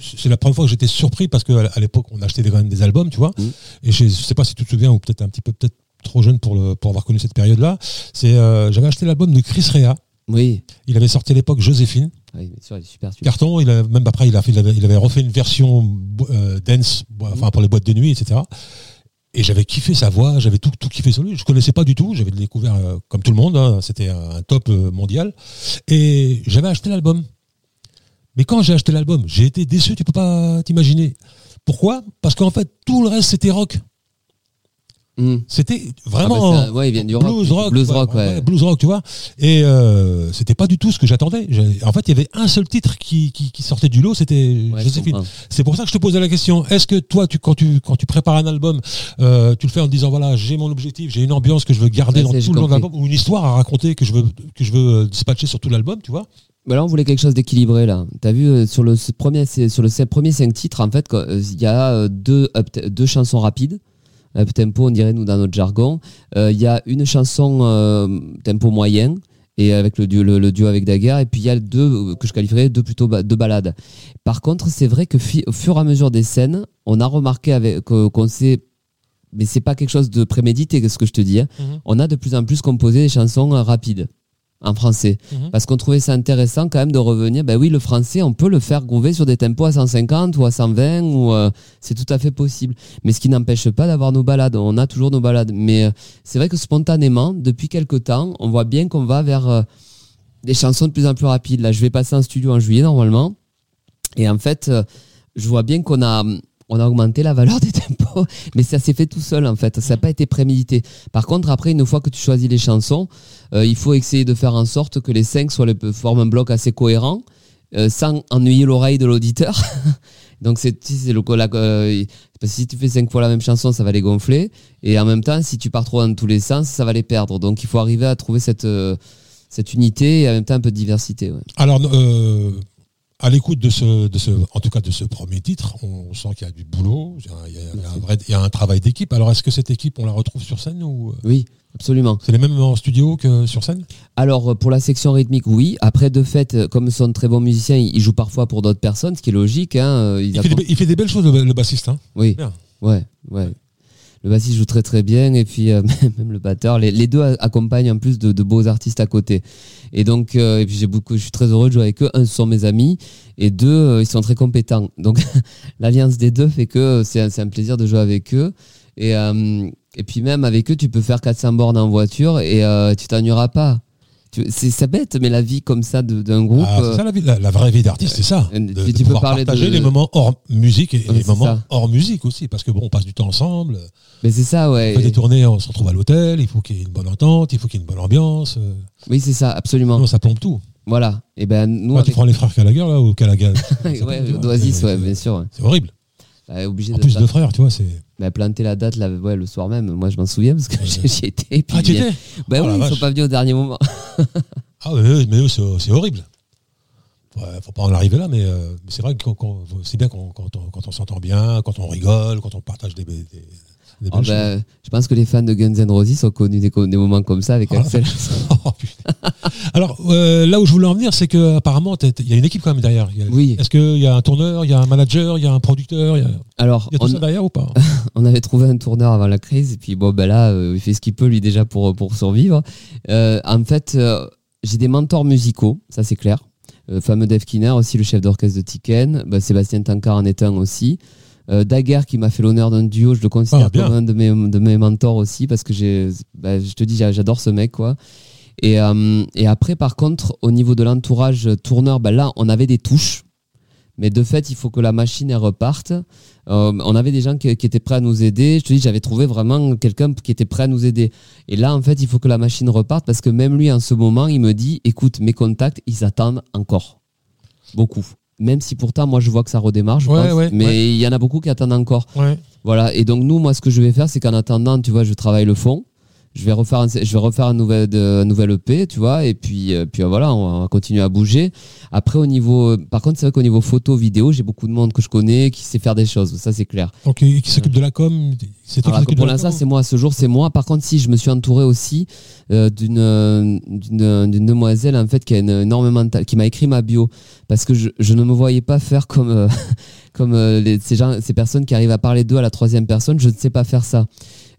Speaker 1: c'est la première fois que j'étais surpris parce qu'à à l'époque, on achetait des- quand même des albums, tu vois.
Speaker 2: Mhm.
Speaker 1: Et je, je sais pas si tu te souviens, ou peut-être un petit peu peut-être trop jeune pour, le, pour avoir connu cette période-là. C'est euh, J'avais acheté l'album de Chris Rea.
Speaker 2: Oui.
Speaker 1: Il avait sorti à l'époque Joséphine.
Speaker 2: Oui, bien sûr, il est super. super.
Speaker 1: Carton, il a, même après, il, a fait, il, avait, il avait refait une version euh, dance, bo- enfin pour les boîtes de nuit, etc. Et j'avais kiffé sa voix, j'avais tout, tout kiffé sur lui. Je connaissais pas du tout, j'avais découvert euh, comme tout le monde, hein, c'était un top mondial. Et j'avais acheté l'album. Mais quand j'ai acheté l'album, j'ai été déçu, tu peux pas t'imaginer. Pourquoi? Parce qu'en fait, tout le reste, c'était rock.
Speaker 2: Hmm.
Speaker 1: C'était
Speaker 2: Ah,
Speaker 1: vraiment
Speaker 2: bah, ça- ouais, il vient du rock.
Speaker 1: blues rock,
Speaker 2: Blues rock, ouais.
Speaker 1: ouais, blues rock, tu vois. Et euh, c'était pas du tout ce que j'attendais. En fait, il y avait un seul titre qui, qui, qui sortait du lot, c'était Joséphine. C'est pour ça que je te posais la question. Est-ce que toi, tu, quand tu quand tu prépares un album, euh, tu le fais en te disant voilà, j'ai mon objectif, j'ai une ambiance que je veux garder dans tout le long de l'album, ou une histoire à raconter que je veux que je veux euh, dispatcher sur tout l'album, tu vois
Speaker 2: Bah là, on voulait quelque chose d'équilibré là. T'as vu euh, sur le premier c'est- sur le ce- premier cinq titres en fait, quoi, euh, il y a euh, deux chansons rapides. Up tempo, on dirait nous dans notre jargon. Il y a une chanson tempo moyen et avec le duo, le, le duo avec Daguerre. Et puis il y a deux que je qualifierais deux plutôt ba- deux balades. Par contre, c'est vrai que fi- au fur et à mesure des scènes, on a remarqué avec qu'on s'est mais c'est pas quelque chose de prémédité, ce que je te dis. hein.
Speaker 1: Mhm.
Speaker 2: On a de plus en plus composé des chansons rapides en français.
Speaker 1: Mhm.
Speaker 2: Parce qu'on trouvait ça intéressant quand même de revenir. Ben oui, le français, on peut le faire groover sur des tempos à 150 ou à 120, ou euh, c'est tout à fait possible. Mais ce qui n'empêche pas d'avoir nos balades. On a toujours nos balades. Mais euh, c'est vrai que spontanément, depuis quelque temps, on voit bien qu'on va vers euh, des chansons de plus en plus rapides. Là, je vais passer en studio en juillet normalement. Et en fait, je vois bien qu'on a, on a augmenté la valeur des tempos, mais ça s'est fait tout seul en fait. Ça n'a pas été prémédité. Par contre, après, une fois que tu choisis les chansons, euh, il faut essayer de faire en sorte que les cinq soient le, forment un bloc assez cohérent, euh, sans ennuyer l'oreille de l'auditeur. Donc c'est le la- euh, parce que si tu fais cinq fois la même chanson, ça va les gonfler, et en même temps, si tu pars trop dans tous les sens, ça va les perdre. Donc il faut arriver à trouver cette euh, cette unité et en même temps un peu de diversité. ouais.
Speaker 1: Alors, euh, à l'écoute de ce, de ce, en tout cas de ce premier titre, on sent qu'il y a du boulot, il y a, il y un, vrai- il y a un travail d'équipe. Alors, est-ce que cette équipe, on la retrouve sur scène ou euh,
Speaker 2: Oui, absolument.
Speaker 1: c'est les mêmes en studio que sur scène?
Speaker 2: Alors euh, pour la section rythmique, oui. Après, de fait, euh, comme ce sont de très bons musiciens, ils ils jouent parfois pour d'autres personnes, ce qui est logique. Hein. ils
Speaker 1: il fait, des,
Speaker 2: apportent-
Speaker 1: be- il fait des belles choses, le, le bassiste. Hein?
Speaker 2: Oui,
Speaker 1: Bien.
Speaker 2: ouais, ouais. Le bassiste joue très très bien et puis euh, même le batteur. Les, deux accompagnent en plus de, beaux artistes à côté. Et donc, euh, je suis très heureux de jouer avec eux. Un, ce sont mes amis et deux, euh, ils sont très compétents. Donc l'alliance des deux fait que c'est un, plaisir de jouer avec eux. Et, puis même avec eux, tu peux faire 400 bornes en voiture et tu t'ennuieras pas. C'est ça bête, mais la vie comme ça d'un groupe.
Speaker 1: Ah, c'est ça la, vie, la, la vraie vie d'artiste, c'est ça.
Speaker 2: euh,
Speaker 1: De,
Speaker 2: tu-
Speaker 1: de
Speaker 2: tu peux parler
Speaker 1: partager
Speaker 2: de-
Speaker 1: les moments hors musique et
Speaker 2: Ouais,
Speaker 1: les moments
Speaker 2: ça.
Speaker 1: hors musique aussi, parce que bon, on passe du temps ensemble.
Speaker 2: mais c'est ça, ouais.
Speaker 1: On fait des tournées, on se retrouve à l'hôtel, il faut qu'il y ait une bonne entente, il faut qu'il y ait une bonne ambiance. euh,
Speaker 2: Oui, c'est ça, absolument.
Speaker 1: Ça plombe tout.
Speaker 2: Voilà. Et ben nous,
Speaker 1: tu prends les frères Gallagher là ou Gallagher
Speaker 2: ouais, d'Oasis, ouais, bien sûr.
Speaker 1: C'est horrible.
Speaker 2: Bah, obligé
Speaker 1: En
Speaker 2: de
Speaker 1: plus de frères, tu vois, c'est.
Speaker 2: Bah, planter la date là, ouais, le soir même. Moi, je m'en souviens parce que j'y étais. puis
Speaker 1: Ah, tu
Speaker 2: bien-
Speaker 1: étais? Oh
Speaker 2: oui, ils sont
Speaker 1: vache.
Speaker 2: pas venus au dernier moment.
Speaker 1: Ah ouais, mais eux, c'est horrible. Ouais, faut pas en arriver là, mais, euh, mais c'est vrai que c'est bien quand, quand on, quand on s'entend bien, quand on rigole, quand on partage des
Speaker 2: Ah, bah, je pense que les fans de Guns N' Roses ont connu des, moments comme ça avec
Speaker 1: Ah.
Speaker 2: Axel.
Speaker 1: Oh. Alors euh, là où je voulais en venir, c'est que apparemment il y a une équipe quand même derrière. A-
Speaker 2: Oui.
Speaker 1: Est-ce qu'il y a un tourneur, il y a un manager, il y a un producteur, il y a,
Speaker 2: Alors,
Speaker 1: il y a tout
Speaker 2: on,
Speaker 1: ça derrière ou pas
Speaker 2: on avait trouvé un tourneur avant la crise, et puis bon, ben là, euh, il fait ce qu'il peut lui déjà pour, pour survivre. Euh, en fait, j'ai des mentors musicaux, ça c'est clair. Euh, fameux Dave Kinner, aussi le chef d'orchestre de Tiken. Bah, Sébastien Tancard en est un aussi. Euh, Daguerre qui m'a fait l'honneur d'un duo, je le considère
Speaker 1: Ah,
Speaker 2: comme un de mes, de mes mentors aussi parce que j'ai, bah, je te dis, j'a- j'adore ce mec quoi. Et, euh, et après, par contre, au niveau de l'entourage tourneur, bah, là, on avait des touches. Mais de fait, il faut que la machine elle reparte. Euh, on avait des gens qui, qui étaient prêts à nous aider. Je te dis, j'avais trouvé vraiment quelqu'un qui était prêt à nous aider. Et là, en fait, il faut que la machine reparte parce que même lui, en ce moment, il me dit, écoute, mes contacts, ils attendent encore. Beaucoup. Même si pourtant, moi, je vois que ça redémarre, je
Speaker 1: Ouais,
Speaker 2: pense.
Speaker 1: ouais,
Speaker 2: mais
Speaker 1: ouais.
Speaker 2: il y en a beaucoup qui attendent encore. Voilà. Et donc, nous, moi, ce que je vais faire, c'est qu'en attendant, tu vois, je travaille le fond. Je vais refaire un, je vais refaire un nouvel, de, un nouvel EP, tu vois, et puis, euh, puis euh, voilà, on va continuer à bouger. Après, au niveau, par contre, c'est vrai qu'au niveau photo, vidéo, j'ai beaucoup de monde que je connais qui sait faire des choses. Ça, c'est clair.
Speaker 1: Donc qui qui s'occupe de la com C'est toi
Speaker 2: Alors,
Speaker 1: qui
Speaker 2: pour l'instant, c'est moi. À ce jour, c'est moi. Par contre, si je me suis entouré aussi euh, d'une d'une demoiselle en fait qui a une énormément qui m'a écrit ma bio parce que je, je ne me voyais pas faire comme euh, comme euh, ces personnes qui arrivent à parler d'eux à la troisième personne. Je ne sais pas faire ça.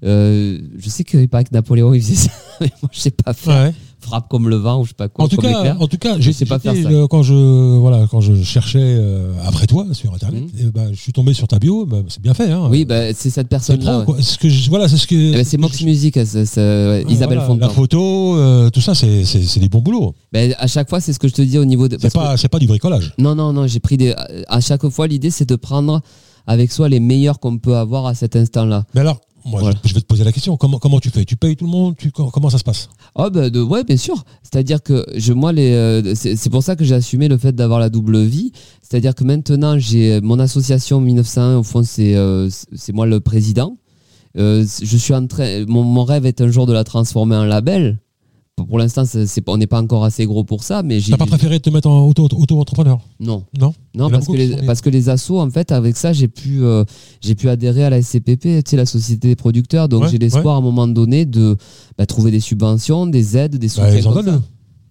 Speaker 2: Euh, je sais qu'il paraît que Napoléon il faisait ça, mais moi je sais pas faire. Frappe comme le vent ou je sais pas quoi.
Speaker 1: En tout cas, en tout cas,
Speaker 2: Je sais pas faire ça.
Speaker 1: quand je voilà quand je cherchais euh, après toi sur internet,
Speaker 2: Mhm.
Speaker 1: ben, je suis tombé sur ta bio, bah, c'est bien fait. Hein.
Speaker 2: Oui, bah, c'est cette personne là.
Speaker 1: ce que je- voilà, c'est ce que.
Speaker 2: Eh ben, c'est Mox Music, Isabelle
Speaker 1: voilà,
Speaker 2: Fontan.
Speaker 1: La photo, euh, tout ça, c'est des bons boulots.
Speaker 2: Ben, à chaque fois, c'est ce que je te dis au niveau de.
Speaker 1: C'est pas c'est pas du bricolage.
Speaker 2: Non, non, non, j'ai pris des. À chaque fois, l'idée, c'est de prendre avec soi les meilleurs qu'on peut avoir à cet instant-là.
Speaker 1: Mais alors, moi,
Speaker 2: Voilà.
Speaker 1: je, je vais te poser la question. Comment comment tu fais? Tu payes tout le monde? Tu comment ça se passe?
Speaker 2: Oh, bah, de, ouais, bien sûr. C'est-à-dire que je, moi, les, euh, c'est c'est pour ça que j'ai assumé le fait d'avoir la double vie. C'est-à-dire que maintenant, j'ai mon association 1901, au fond, c'est euh, c'est moi le président. Euh, je suis en train. Mon, mon rêve est un jour de la transformer en label. Pour l'instant, on n'est pas encore assez gros pour ça, mais j'ai.
Speaker 1: T'as pas préféré te mettre en auto auto entrepreneur
Speaker 2: Non.
Speaker 1: Non.
Speaker 2: Non, parce que, les,
Speaker 1: sont
Speaker 2: parce que les assos, en fait, avec ça, j'ai pu, euh, j'ai pu adhérer à la SCPP, tu sais, la Société des producteurs. Donc,
Speaker 1: Ouais,
Speaker 2: j'ai l'espoir à un moment donné de bah, trouver des subventions, des aides, des soutiens.
Speaker 1: Bah, ils en donnent.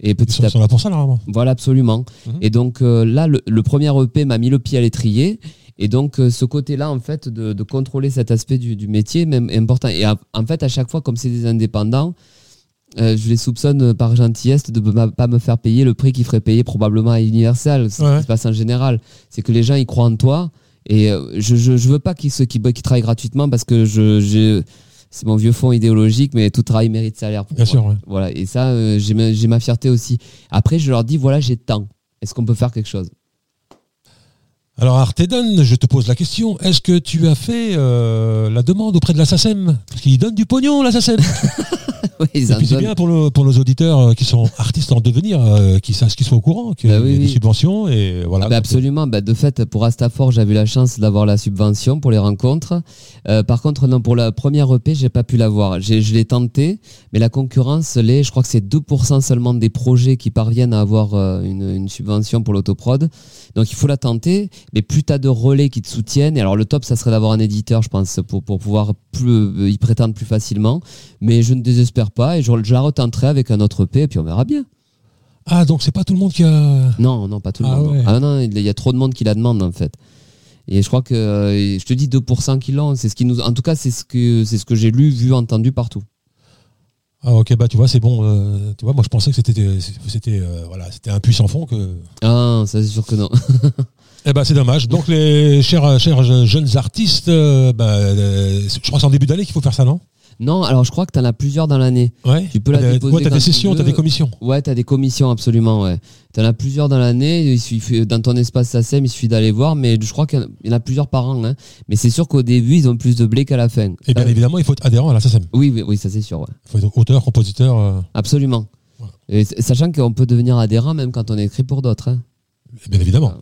Speaker 2: Et
Speaker 1: Ils
Speaker 2: petit
Speaker 1: sont,
Speaker 2: à
Speaker 1: ils sont là pour ça normalement.
Speaker 2: Voilà, absolument.
Speaker 1: Mhm.
Speaker 2: Et donc, euh, là, le, le premier EP m'a mis le pied à l'étrier. Et donc, euh, ce côté-là, en fait, de, de contrôler cet aspect du, du métier, même est important. Et à- en fait, à chaque fois, comme c'est des indépendants, euh, je les soupçonne euh, par gentillesse de ne pas me faire payer le prix qu'ils feraient payer probablement à Universal. C'est ce
Speaker 1: Ouais.
Speaker 2: qui se passe en général. C'est que les gens, ils croient en toi. Et euh, je, je, je veux pas qu'ils ceux qui, qui travaillent gratuitement parce que je, je- c'est mon vieux fond idéologique, mais tout travail mérite salaire. Pour
Speaker 1: Bien
Speaker 2: moi.
Speaker 1: sûr. ouais.
Speaker 2: Voilà. Et ça, euh, j'ai ma, j'ai ma fierté aussi. Après, je leur dis, voilà, j'ai tant. Est-ce qu'on peut faire quelque chose?
Speaker 1: Alors Artedon, je te pose la question. Est-ce que tu as fait euh, la demande auprès de la SACEM Parce qu'ils donnent du pognon, la SACEM.
Speaker 2: Oui, ils
Speaker 1: Et
Speaker 2: en
Speaker 1: puis c'est bien pour, le- pour nos auditeurs euh, qui sont artistes en devenir, euh, qui sachent qu'ils soient au courant, qu'il
Speaker 2: Bah
Speaker 1: y a
Speaker 2: oui,
Speaker 1: des
Speaker 2: oui.
Speaker 1: subventions et voilà.
Speaker 2: Ah bah absolument. Bah, de fait, pour Astafor, j'avais eu la chance d'avoir la subvention pour les rencontres. Euh, par contre, non, pour la première EP, j'ai pas pu l'avoir. J'ai, je l'ai tenté, mais la concurrence, je crois que c'est 2% seulement des projets qui parviennent à avoir euh, une, une subvention pour l'autoprod. Donc il faut la tenter, mais plus tu as de relais qui te soutiennent, et alors le top, ça serait d'avoir un éditeur, je pense, pour, pour pouvoir plus, euh, y prétendre plus facilement. Mais je ne désespère pas, et je, je la retenterai avec un autre EP, et puis on verra bien.
Speaker 1: Ah donc c'est pas tout le monde qui a.
Speaker 2: Non, non, pas tout le
Speaker 1: Ah
Speaker 2: monde.
Speaker 1: ouais.
Speaker 2: Ah non, il y a trop de monde qui la demande en fait. Et je crois que euh, je te dis 2% qui l'ont, c'est ce qui nous en tout cas c'est ce que c'est ce que j'ai lu, vu, entendu partout.
Speaker 1: Ah ok bah tu vois c'est bon. euh, tu vois moi je pensais que c'était c'était euh, voilà c'était un puissant fond que.
Speaker 2: Ah, ça c'est sûr que non.
Speaker 1: Eh ben c'est dommage. Donc les chers chers jeunes artistes, euh, bah, euh, je crois que c'est en début d'année qu'il faut faire ça non?
Speaker 2: Non, alors je crois que tu en as plusieurs dans l'année.
Speaker 1: Ouais.
Speaker 2: Tu peux la
Speaker 1: des-
Speaker 2: déposer
Speaker 1: ouais, t'as des
Speaker 2: tu
Speaker 1: sessions,
Speaker 2: veux.
Speaker 1: t'as des commissions.
Speaker 2: Ouais, tu as des commissions absolument, ouais. Tu en as plusieurs dans l'année, il suffit dans ton espace SACEM, il suffit d'aller voir mais je crois qu'il y en a- plusieurs par an hein. Mais c'est sûr qu'au début, ils ont plus de blé qu'à la fin.
Speaker 1: Et bien
Speaker 2: Ça-
Speaker 1: évidemment il faut être adhérent à la SACEM.
Speaker 2: oui, oui, oui, ça c'est sûr, ouais.
Speaker 1: Il faut être auteur, compositeur. euh,
Speaker 2: Absolument.
Speaker 4: Et sachant qu'on peut devenir adhérent même quand on écrit pour d'autres. hein.
Speaker 1: Bien évidemment.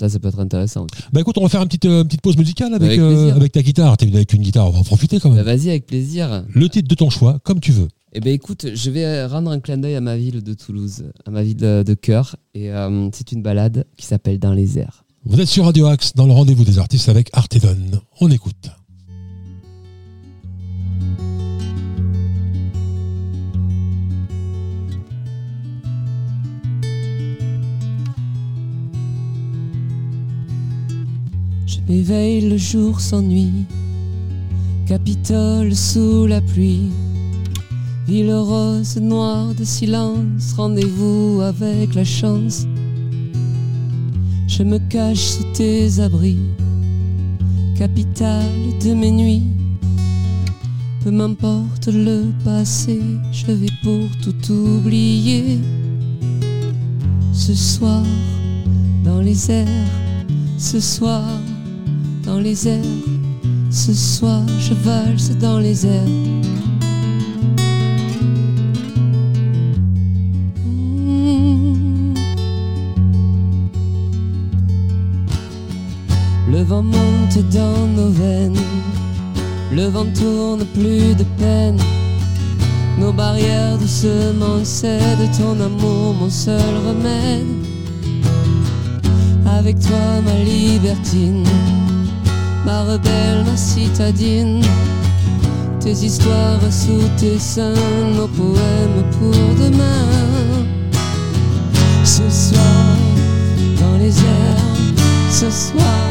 Speaker 4: Ça, ça peut être intéressant. aussi.
Speaker 1: Bah écoute, on va faire une petite, euh, petite pause musicale avec,
Speaker 4: Avec
Speaker 1: euh, avec ta guitare. T'es venu avec une guitare, on va en profiter quand
Speaker 4: Bah,
Speaker 1: même.
Speaker 4: Vas-y, avec plaisir.
Speaker 1: Le titre de ton choix, comme tu veux.
Speaker 4: Eh ben écoute, je vais rendre un clin d'œil à ma ville de Toulouse, à ma ville de, de cœur. Et euh, c'est une balade qui s'appelle Dans les airs.
Speaker 1: Vous êtes sur Radio Axe dans le rendez-vous des artistes avec Artedon. On écoute.
Speaker 2: Je m'éveille, le jour s'ennuie. Capitole sous la pluie. Ville rose, noire de silence. Rendez-vous avec la chance. Je me cache sous tes abris. Capitale de mes nuits. Peu m'importe le passé, je vais pour tout oublier. Ce soir, dans les airs, ce soir, dans les airs, ce soir, je valse dans les airs. Mmh. Le vent monte dans nos veines, le vent tourne plus de peine. Nos barrières doucement cèdent, ton amour mon seul remède. Avec toi ma libertine, ma rebelle, ma citadine. Tes histoires sous tes seins, nos poèmes pour demain. Ce soir, dans les airs, ce soir,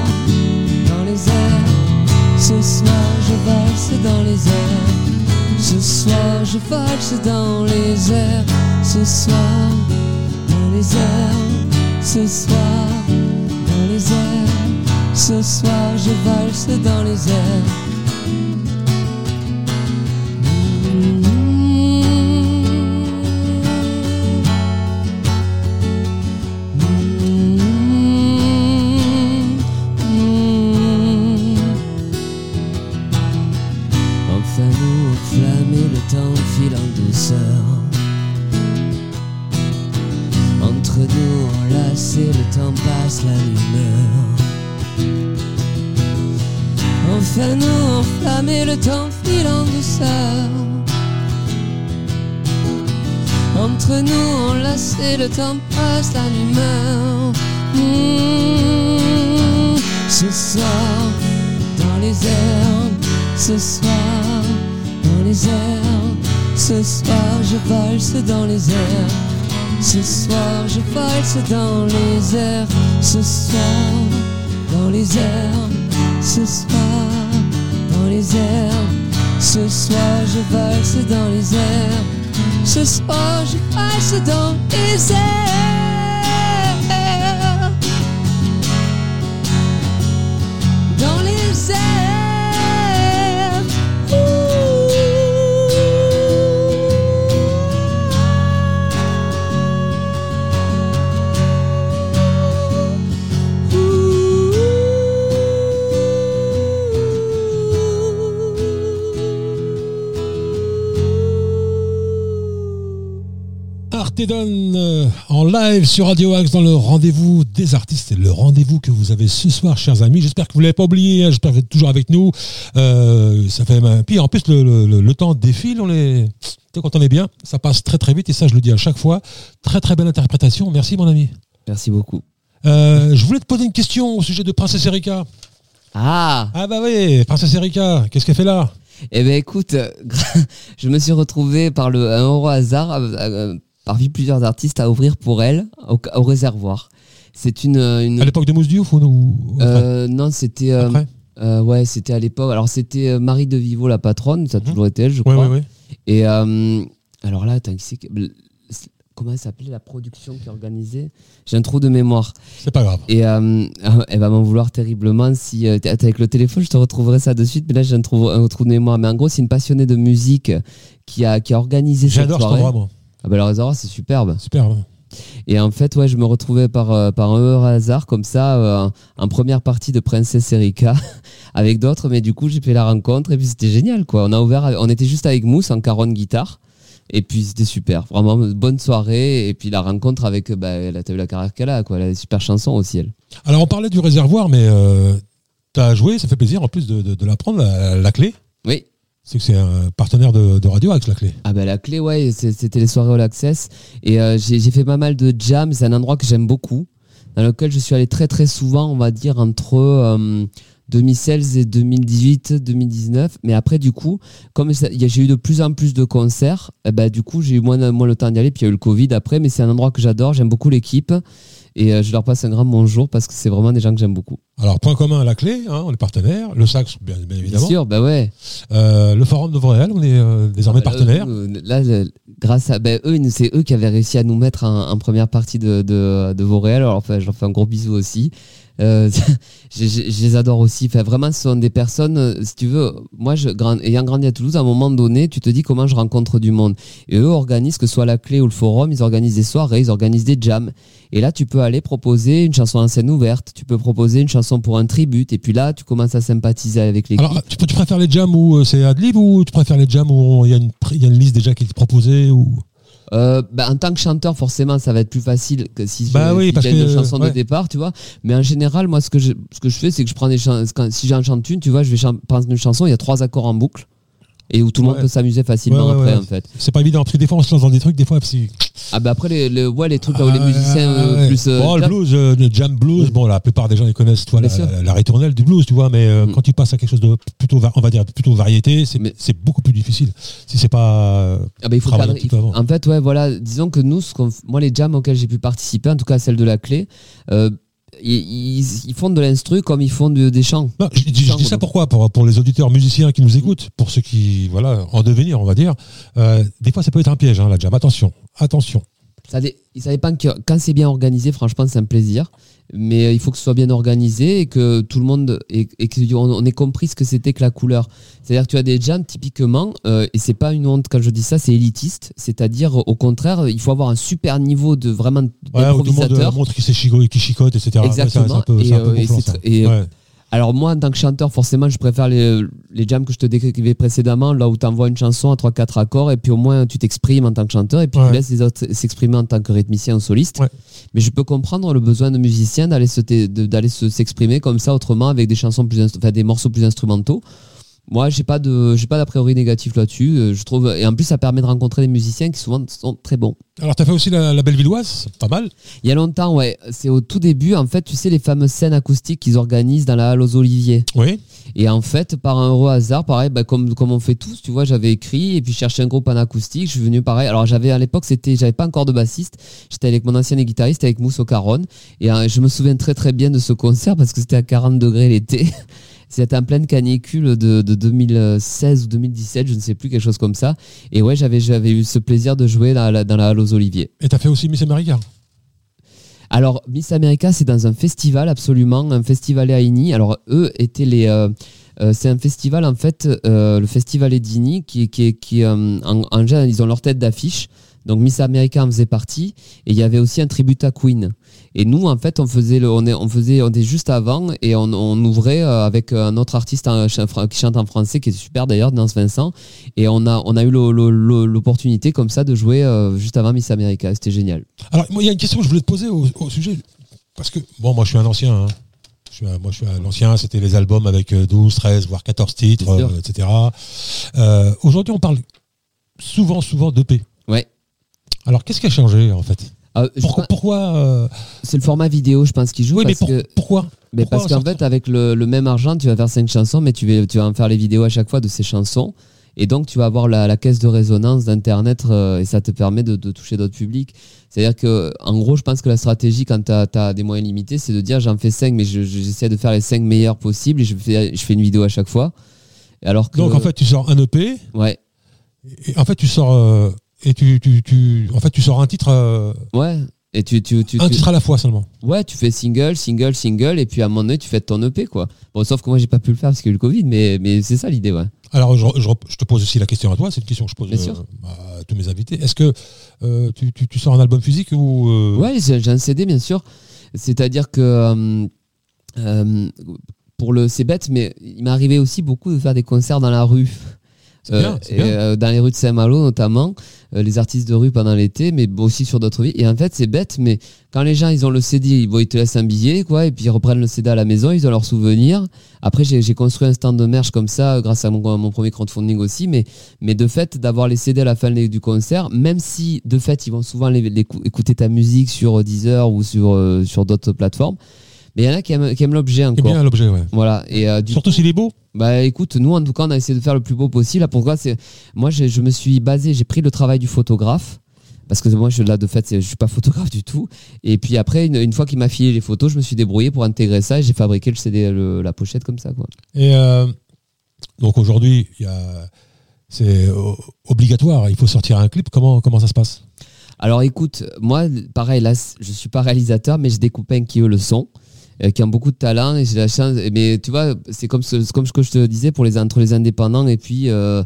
Speaker 2: dans les airs, ce soir je valse dans les airs. Ce soir je valse dans les airs, ce soir, dans les airs, ce soir, ce soir je valse dans les airs. Enfin nous enflammer le temps file en douceur Entre nous enlacés le temps passe la lumière Enfin nous enflammer le temps file en douceur Entre nous enlacés le temps passe la lumière Mmh. Ce soir dans les airs ce soir dans les airs. Ce soir je valse dans les airs. Ce soir je valse dans les airs. Ce soir dans les airs. Ce soir dans les airs. Ce soir je valse dans les airs. Ce soir je valse dans les airs.
Speaker 1: Artedon euh, en live sur Radio Axe dans le rendez-vous des artistes. C'est le rendez-vous que vous avez ce soir, chers amis. J'espère que vous l'avez pas oublié. hein. J'espère que vous êtes toujours avec nous. Euh, ça fait un... Puis en plus, le, le- temps défile. On est... Quand on est bien, ça passe très très vite. Et ça, je le dis à chaque fois. Très très belle interprétation. Merci, mon ami.
Speaker 4: Merci beaucoup.
Speaker 1: Euh, je voulais te poser une question au sujet de Princesse Erika.
Speaker 4: Ah
Speaker 1: Ah bah oui, Princesse Erika, qu'est-ce qu'elle fait là?
Speaker 4: Eh ben écoute, je me suis retrouvé par le un heureux hasard, euh, parmi plusieurs artistes, à ouvrir pour elle au, au réservoir. C'est une, une
Speaker 1: À l'époque de Mousse Diouf ou, ou-
Speaker 4: euh, non, c'était euh, euh, ouais, c'était à l'époque. Alors c'était euh, Marie de Vivo la patronne, ça a
Speaker 1: Mhm.
Speaker 4: toujours été elle, je crois.
Speaker 1: ouais, ouais.
Speaker 4: Et euh, alors là, attends, qui comment elle s'appelait la production qui organisait? J'ai un trou de mémoire.
Speaker 1: C'est pas grave.
Speaker 4: Et euh, elle va m'en vouloir terriblement si euh, avec le téléphone, je te retrouverai ça de suite. Mais là, j'ai un trou, un trou de mémoire. Mais en gros, c'est une passionnée de musique qui a, qui a organisé cette
Speaker 1: J'adore ce.
Speaker 4: Ah bah, le réservoir, c'est superbe.
Speaker 1: Super. hein.
Speaker 4: Et en fait, ouais, je me retrouvais par, euh, par un heureux hasard, comme ça, euh, en première partie de Princesse Erika, avec d'autres. Mais du coup, j'ai fait la rencontre et puis c'était génial, quoi. On a ouvert, on était juste avec Mousse en caronne guitare.
Speaker 2: Et puis c'était super, vraiment bonne soirée. Et puis la rencontre avec, bah, t'as vu la carrière qu'elle a, quoi. Elle a des super chansons aussi, elle.
Speaker 1: Alors on parlait du réservoir, mais euh, t'as joué, ça fait plaisir en plus de, de, de l'apprendre, la, la clé.
Speaker 2: Oui.
Speaker 1: C'est que c'est un partenaire de, Radio Axe, la clé.
Speaker 2: Ah bah la clé, ouais, c'était les soirées All Access. Et euh, j'ai fait pas mal de jams. C'est un endroit que j'aime beaucoup, dans lequel je suis allé très très souvent, on va dire, entre euh, 2016 et 2018, 2019. Mais après, du coup, comme j'ai eu de plus en plus de concerts, eh ben, du coup, j'ai eu moins, moins le temps d'y aller. Puis il y a eu le Covid après, mais c'est un endroit que j'adore. J'aime beaucoup l'équipe. Et euh, je leur passe un grand bonjour parce que c'est vraiment des gens que j'aime beaucoup.
Speaker 1: Alors point commun à la clé, hein, on est partenaire. Le sax, bien, bien
Speaker 2: Bien
Speaker 1: évidemment.
Speaker 2: sûr, bah ouais.
Speaker 1: Euh, le forum de Vauréal, on est euh, désormais
Speaker 2: Ah bah,
Speaker 1: partenaire.
Speaker 2: euh, Là, grâce à ben, eux, c'est eux qui avaient réussi à nous mettre en, en première partie de, de, de Vauréal. Alors, enfin, je leur fais un gros bisou aussi. Euh, je, les adore aussi. Vraiment, ce sont des personnes, euh, si tu veux, moi, je, grand- ayant grandi à Toulouse, à un moment donné, tu te dis comment je rencontre du monde. Et eux organisent, que ce soit la clé ou le forum, ils organisent des soirées, ils organisent des jams. Et là, tu peux aller proposer une chanson en scène ouverte, tu peux proposer une chanson pour un tribute. Et puis là, tu commences à sympathiser avec l'équipe.
Speaker 1: Alors, tu, préfères les jams où euh, c'est adlib ou tu préfères les jams où il y, y a une liste déjà qui est proposée ou...
Speaker 2: Euh, bah, en tant que chanteur, forcément, ça va être plus facile que si
Speaker 1: Bah
Speaker 2: je
Speaker 1: oui,
Speaker 2: si
Speaker 1: parce
Speaker 2: une
Speaker 1: que,
Speaker 2: chanson
Speaker 1: ouais.
Speaker 2: de départ, tu vois. Mais en général, moi, ce que je, ce que je fais, c'est que je prends des chansons. Si j'en chante une, tu vois, je vais prendre une chanson, il y a trois accords en boucle. Et où tout le monde peut s'amuser facilement
Speaker 1: Ouais, ouais,
Speaker 2: après, en fait.
Speaker 1: C'est pas évident, parce que des fois on se lance dans des trucs, des fois c'est...
Speaker 2: Ah, bah après, les, les- ouais, les trucs là où les
Speaker 1: Ah,
Speaker 2: musiciens euh, plus. euh,
Speaker 1: Bon, le blues, euh, le jam blues, bon, la plupart des gens les connaissent, toi, la, la, la ritournelle du blues, tu vois, mais
Speaker 2: Mm.
Speaker 1: quand tu passes à quelque chose de plutôt, on va dire, plutôt variété, c'est
Speaker 2: Mais-
Speaker 1: beaucoup plus difficile. Si c'est pas.
Speaker 2: Ah bah, il faut
Speaker 1: Travailler
Speaker 2: cadrer-
Speaker 1: tout
Speaker 2: il faut-
Speaker 1: avant.
Speaker 2: En fait, ouais, voilà. Disons que nous, ce moi, les jams auxquels j'ai pu participer, en tout cas celle de la clé, ils, ils- ils font de l'instru comme ils font de- des chants.
Speaker 1: Non, je, je- je dis ça pourquoi pour, pour les auditeurs musiciens qui nous écoutent, pour ceux qui, voilà, en devenir, on va dire. Euh, des fois, ça peut être un piège, hein, la jam. Attention, attention.
Speaker 2: Ça, ça dépend que quand c'est bien organisé, franchement, c'est un plaisir. Mais euh, il faut que ce soit bien organisé et que tout le monde et qu'on ait compris ce que c'était que la couleur. C'est-à-dire que tu as des jams typiquement, euh, et c'est pas une honte quand je dis ça, c'est élitiste. C'est-à-dire au contraire, il faut avoir un super niveau de vraiment
Speaker 1: Ouais, où tout le monde euh,
Speaker 2: d'improvisateur.
Speaker 1: montre qui sait chico- qui chicote, etc.
Speaker 2: Exactement.
Speaker 1: un peu,
Speaker 2: Et, euh, et
Speaker 1: Ouais.
Speaker 2: Alors moi, en tant que chanteur, forcément, je préfère les, les jams que je te décrivais précédemment, là où tu envoies une chanson à 3-4 accords, et puis au moins tu t'exprimes en tant que chanteur, et puis
Speaker 1: Ouais.
Speaker 2: tu laisses les autres s'exprimer en tant que rythmicien ou soliste.
Speaker 1: Ouais.
Speaker 2: Mais je peux comprendre le besoin de musiciens d'aller se- s'exprimer comme ça autrement avec des chansons plus, enfin, des morceaux plus instrumentaux. Moi, j'ai pas de, j'ai pas d'a priori négatif là-dessus. euh, Je trouve, et en plus, ça permet de rencontrer des musiciens qui souvent sont très bons.
Speaker 1: Alors, t'as fait aussi la, la Bellevilloise, pas mal.
Speaker 2: Il y a longtemps, ouais, c'est au tout début, en fait, tu sais, les fameuses scènes acoustiques qu'ils organisent dans la halle aux Oliviers.
Speaker 1: Oui.
Speaker 2: Et en fait, par un heureux hasard, pareil, bah, comme, comme on fait tous, tu vois, j'avais écrit et puis je cherchais un groupe en acoustique. Je suis venu pareil. Alors j'avais à l'époque, c'était, j'avais pas encore de bassiste. J'étais avec mon ancien guitariste, avec Mousse au Caronne. Et euh, je me souviens très très bien de ce concert parce que c'était à 40 degrés l'été. C'était en pleine canicule de, de 2016 ou 2017, je ne sais plus, quelque chose comme ça. Et ouais, j'avais, j'avais eu ce plaisir de jouer dans la, dans la halle aux Oliviers.
Speaker 1: Et t'as fait aussi Miss America.
Speaker 2: Alors, Miss America, c'est dans un festival, absolument, un festival à Igny. Alors, eux étaient les. euh, euh, c'est un festival, en fait, euh, le festival d'Igny, qui, qui, qui en, en général, ils ont leur tête d'affiche. Donc, Miss America en faisait partie. Et il y avait aussi un tribute à Queen. Et nous, en fait, on faisait, le, on, est, on faisait, on était juste avant et on, on ouvrait euh, avec un autre artiste en- qui chante en français, qui est super d'ailleurs, Nance Vincent. Et on a, on a eu l'opportunité comme ça de jouer euh, juste avant Miss America. C'était génial.
Speaker 1: Alors, il y a une question que je voulais te poser au, au sujet. Parce que, bon, moi, je suis un ancien. hein. Je suis moi, je suis un ancien. C'était les albums avec euh, 12, 13, voire 14 titres, euh, etc. Euh, Aujourd'hui, on parle souvent, souvent d'EP.
Speaker 2: Ouais.
Speaker 1: Alors, qu'est-ce qui a changé, en fait?
Speaker 2: Euh, je
Speaker 1: Pourquoi, euh,
Speaker 2: C'est le format vidéo, je pense, qui joue.
Speaker 1: Oui, mais
Speaker 2: parce
Speaker 1: pour-
Speaker 2: que,
Speaker 1: pourquoi
Speaker 2: mais
Speaker 1: pourquoi
Speaker 2: parce qu'en fait, avec le, le même argent, tu vas faire cinq chansons, mais tu vas, tu vas en faire les vidéos à chaque fois de ces chansons. Et donc, tu vas avoir la, la caisse de résonance d'Internet euh, et ça te permet de, de toucher d'autres publics. C'est-à-dire que, en gros, je pense que la stratégie, quand tu as, des moyens limités, c'est de dire j'en fais cinq, mais je- je- j'essaie de faire les cinq meilleurs possibles et je fais, je fais une vidéo à chaque fois. Alors que,
Speaker 1: Donc, en fait, tu sors un EP.
Speaker 2: ouais,
Speaker 1: Et en fait, tu sors. euh, et tu, tu, tu, en fait, tu sors un titre, euh,
Speaker 2: ouais. Et tu, tu, tu,
Speaker 1: un
Speaker 2: tu-
Speaker 1: titre à la fois seulement.
Speaker 2: Ouais, tu fais single, single, single, et puis à un moment donné, tu fais ton EP, quoi. Bon, sauf que moi, j'ai pas pu le faire parce qu'il y a eu le Covid, mais, mais c'est ça l'idée, ouais.
Speaker 1: Alors, je, je- je te pose aussi la question à toi. C'est une question que je pose
Speaker 2: Bien
Speaker 1: euh,
Speaker 2: sûr.
Speaker 1: à tous mes invités. Est-ce que euh, tu, tu, tu sors un album physique ou euh,
Speaker 2: Ouais, j'ai j'ai un CD, bien sûr. C'est-à-dire que. euh, euh, pour le. C'est bête, mais il m'est arrivé aussi beaucoup de faire des concerts dans la rue.
Speaker 1: Bien, bien.
Speaker 2: euh, dans les rues de Saint-Malo notamment, euh, les artistes de rue pendant l'été, mais aussi sur d'autres villes. Et en fait, c'est bête, mais quand les gens ils ont le CD, ils, te laissent un billet, quoi, et puis ils reprennent le CD à la maison, ils ont leurs souvenirs. Après, j'ai construit un stand de merch comme ça, grâce à mon, à mon premier crowdfunding aussi, mais, mais de fait, d'avoir les CD à la fin du concert, même si de fait, ils vont souvent les- les cou- écouter ta musique sur Deezer ou sur, euh, sur d'autres plateformes, mais il y en a qui aiment, qui aiment l'objet
Speaker 1: C'est
Speaker 2: encore.
Speaker 1: bien l'objet, ouais.
Speaker 2: Voilà. Et euh, du
Speaker 1: Surtout s'il est beau.
Speaker 2: bah écoute, nous en tout cas, on a essayé de faire le plus beau possible. Pourquoi c'est moi, je me suis basé, j'ai pris le travail du photographe parce que moi, je là de fait, je suis pas photographe du tout. Et puis après, une, une fois qu'il m'a filé les photos, je me suis débrouillé pour intégrer ça et j'ai fabriqué le CD, le- la pochette comme ça, quoi.
Speaker 1: Et euh, donc aujourd'hui, c'est euh, obligatoire. Il faut sortir un clip. Comment, comment ça se passe?
Speaker 2: Alors écoute, moi, pareil, là, je suis pas réalisateur, mais j'ai des copains qui eux le sont. Euh, qui ont beaucoup de talent et j'ai la chance mais tu vois c'est comme ce, ce que je te disais pour les entre les indépendants et puis euh,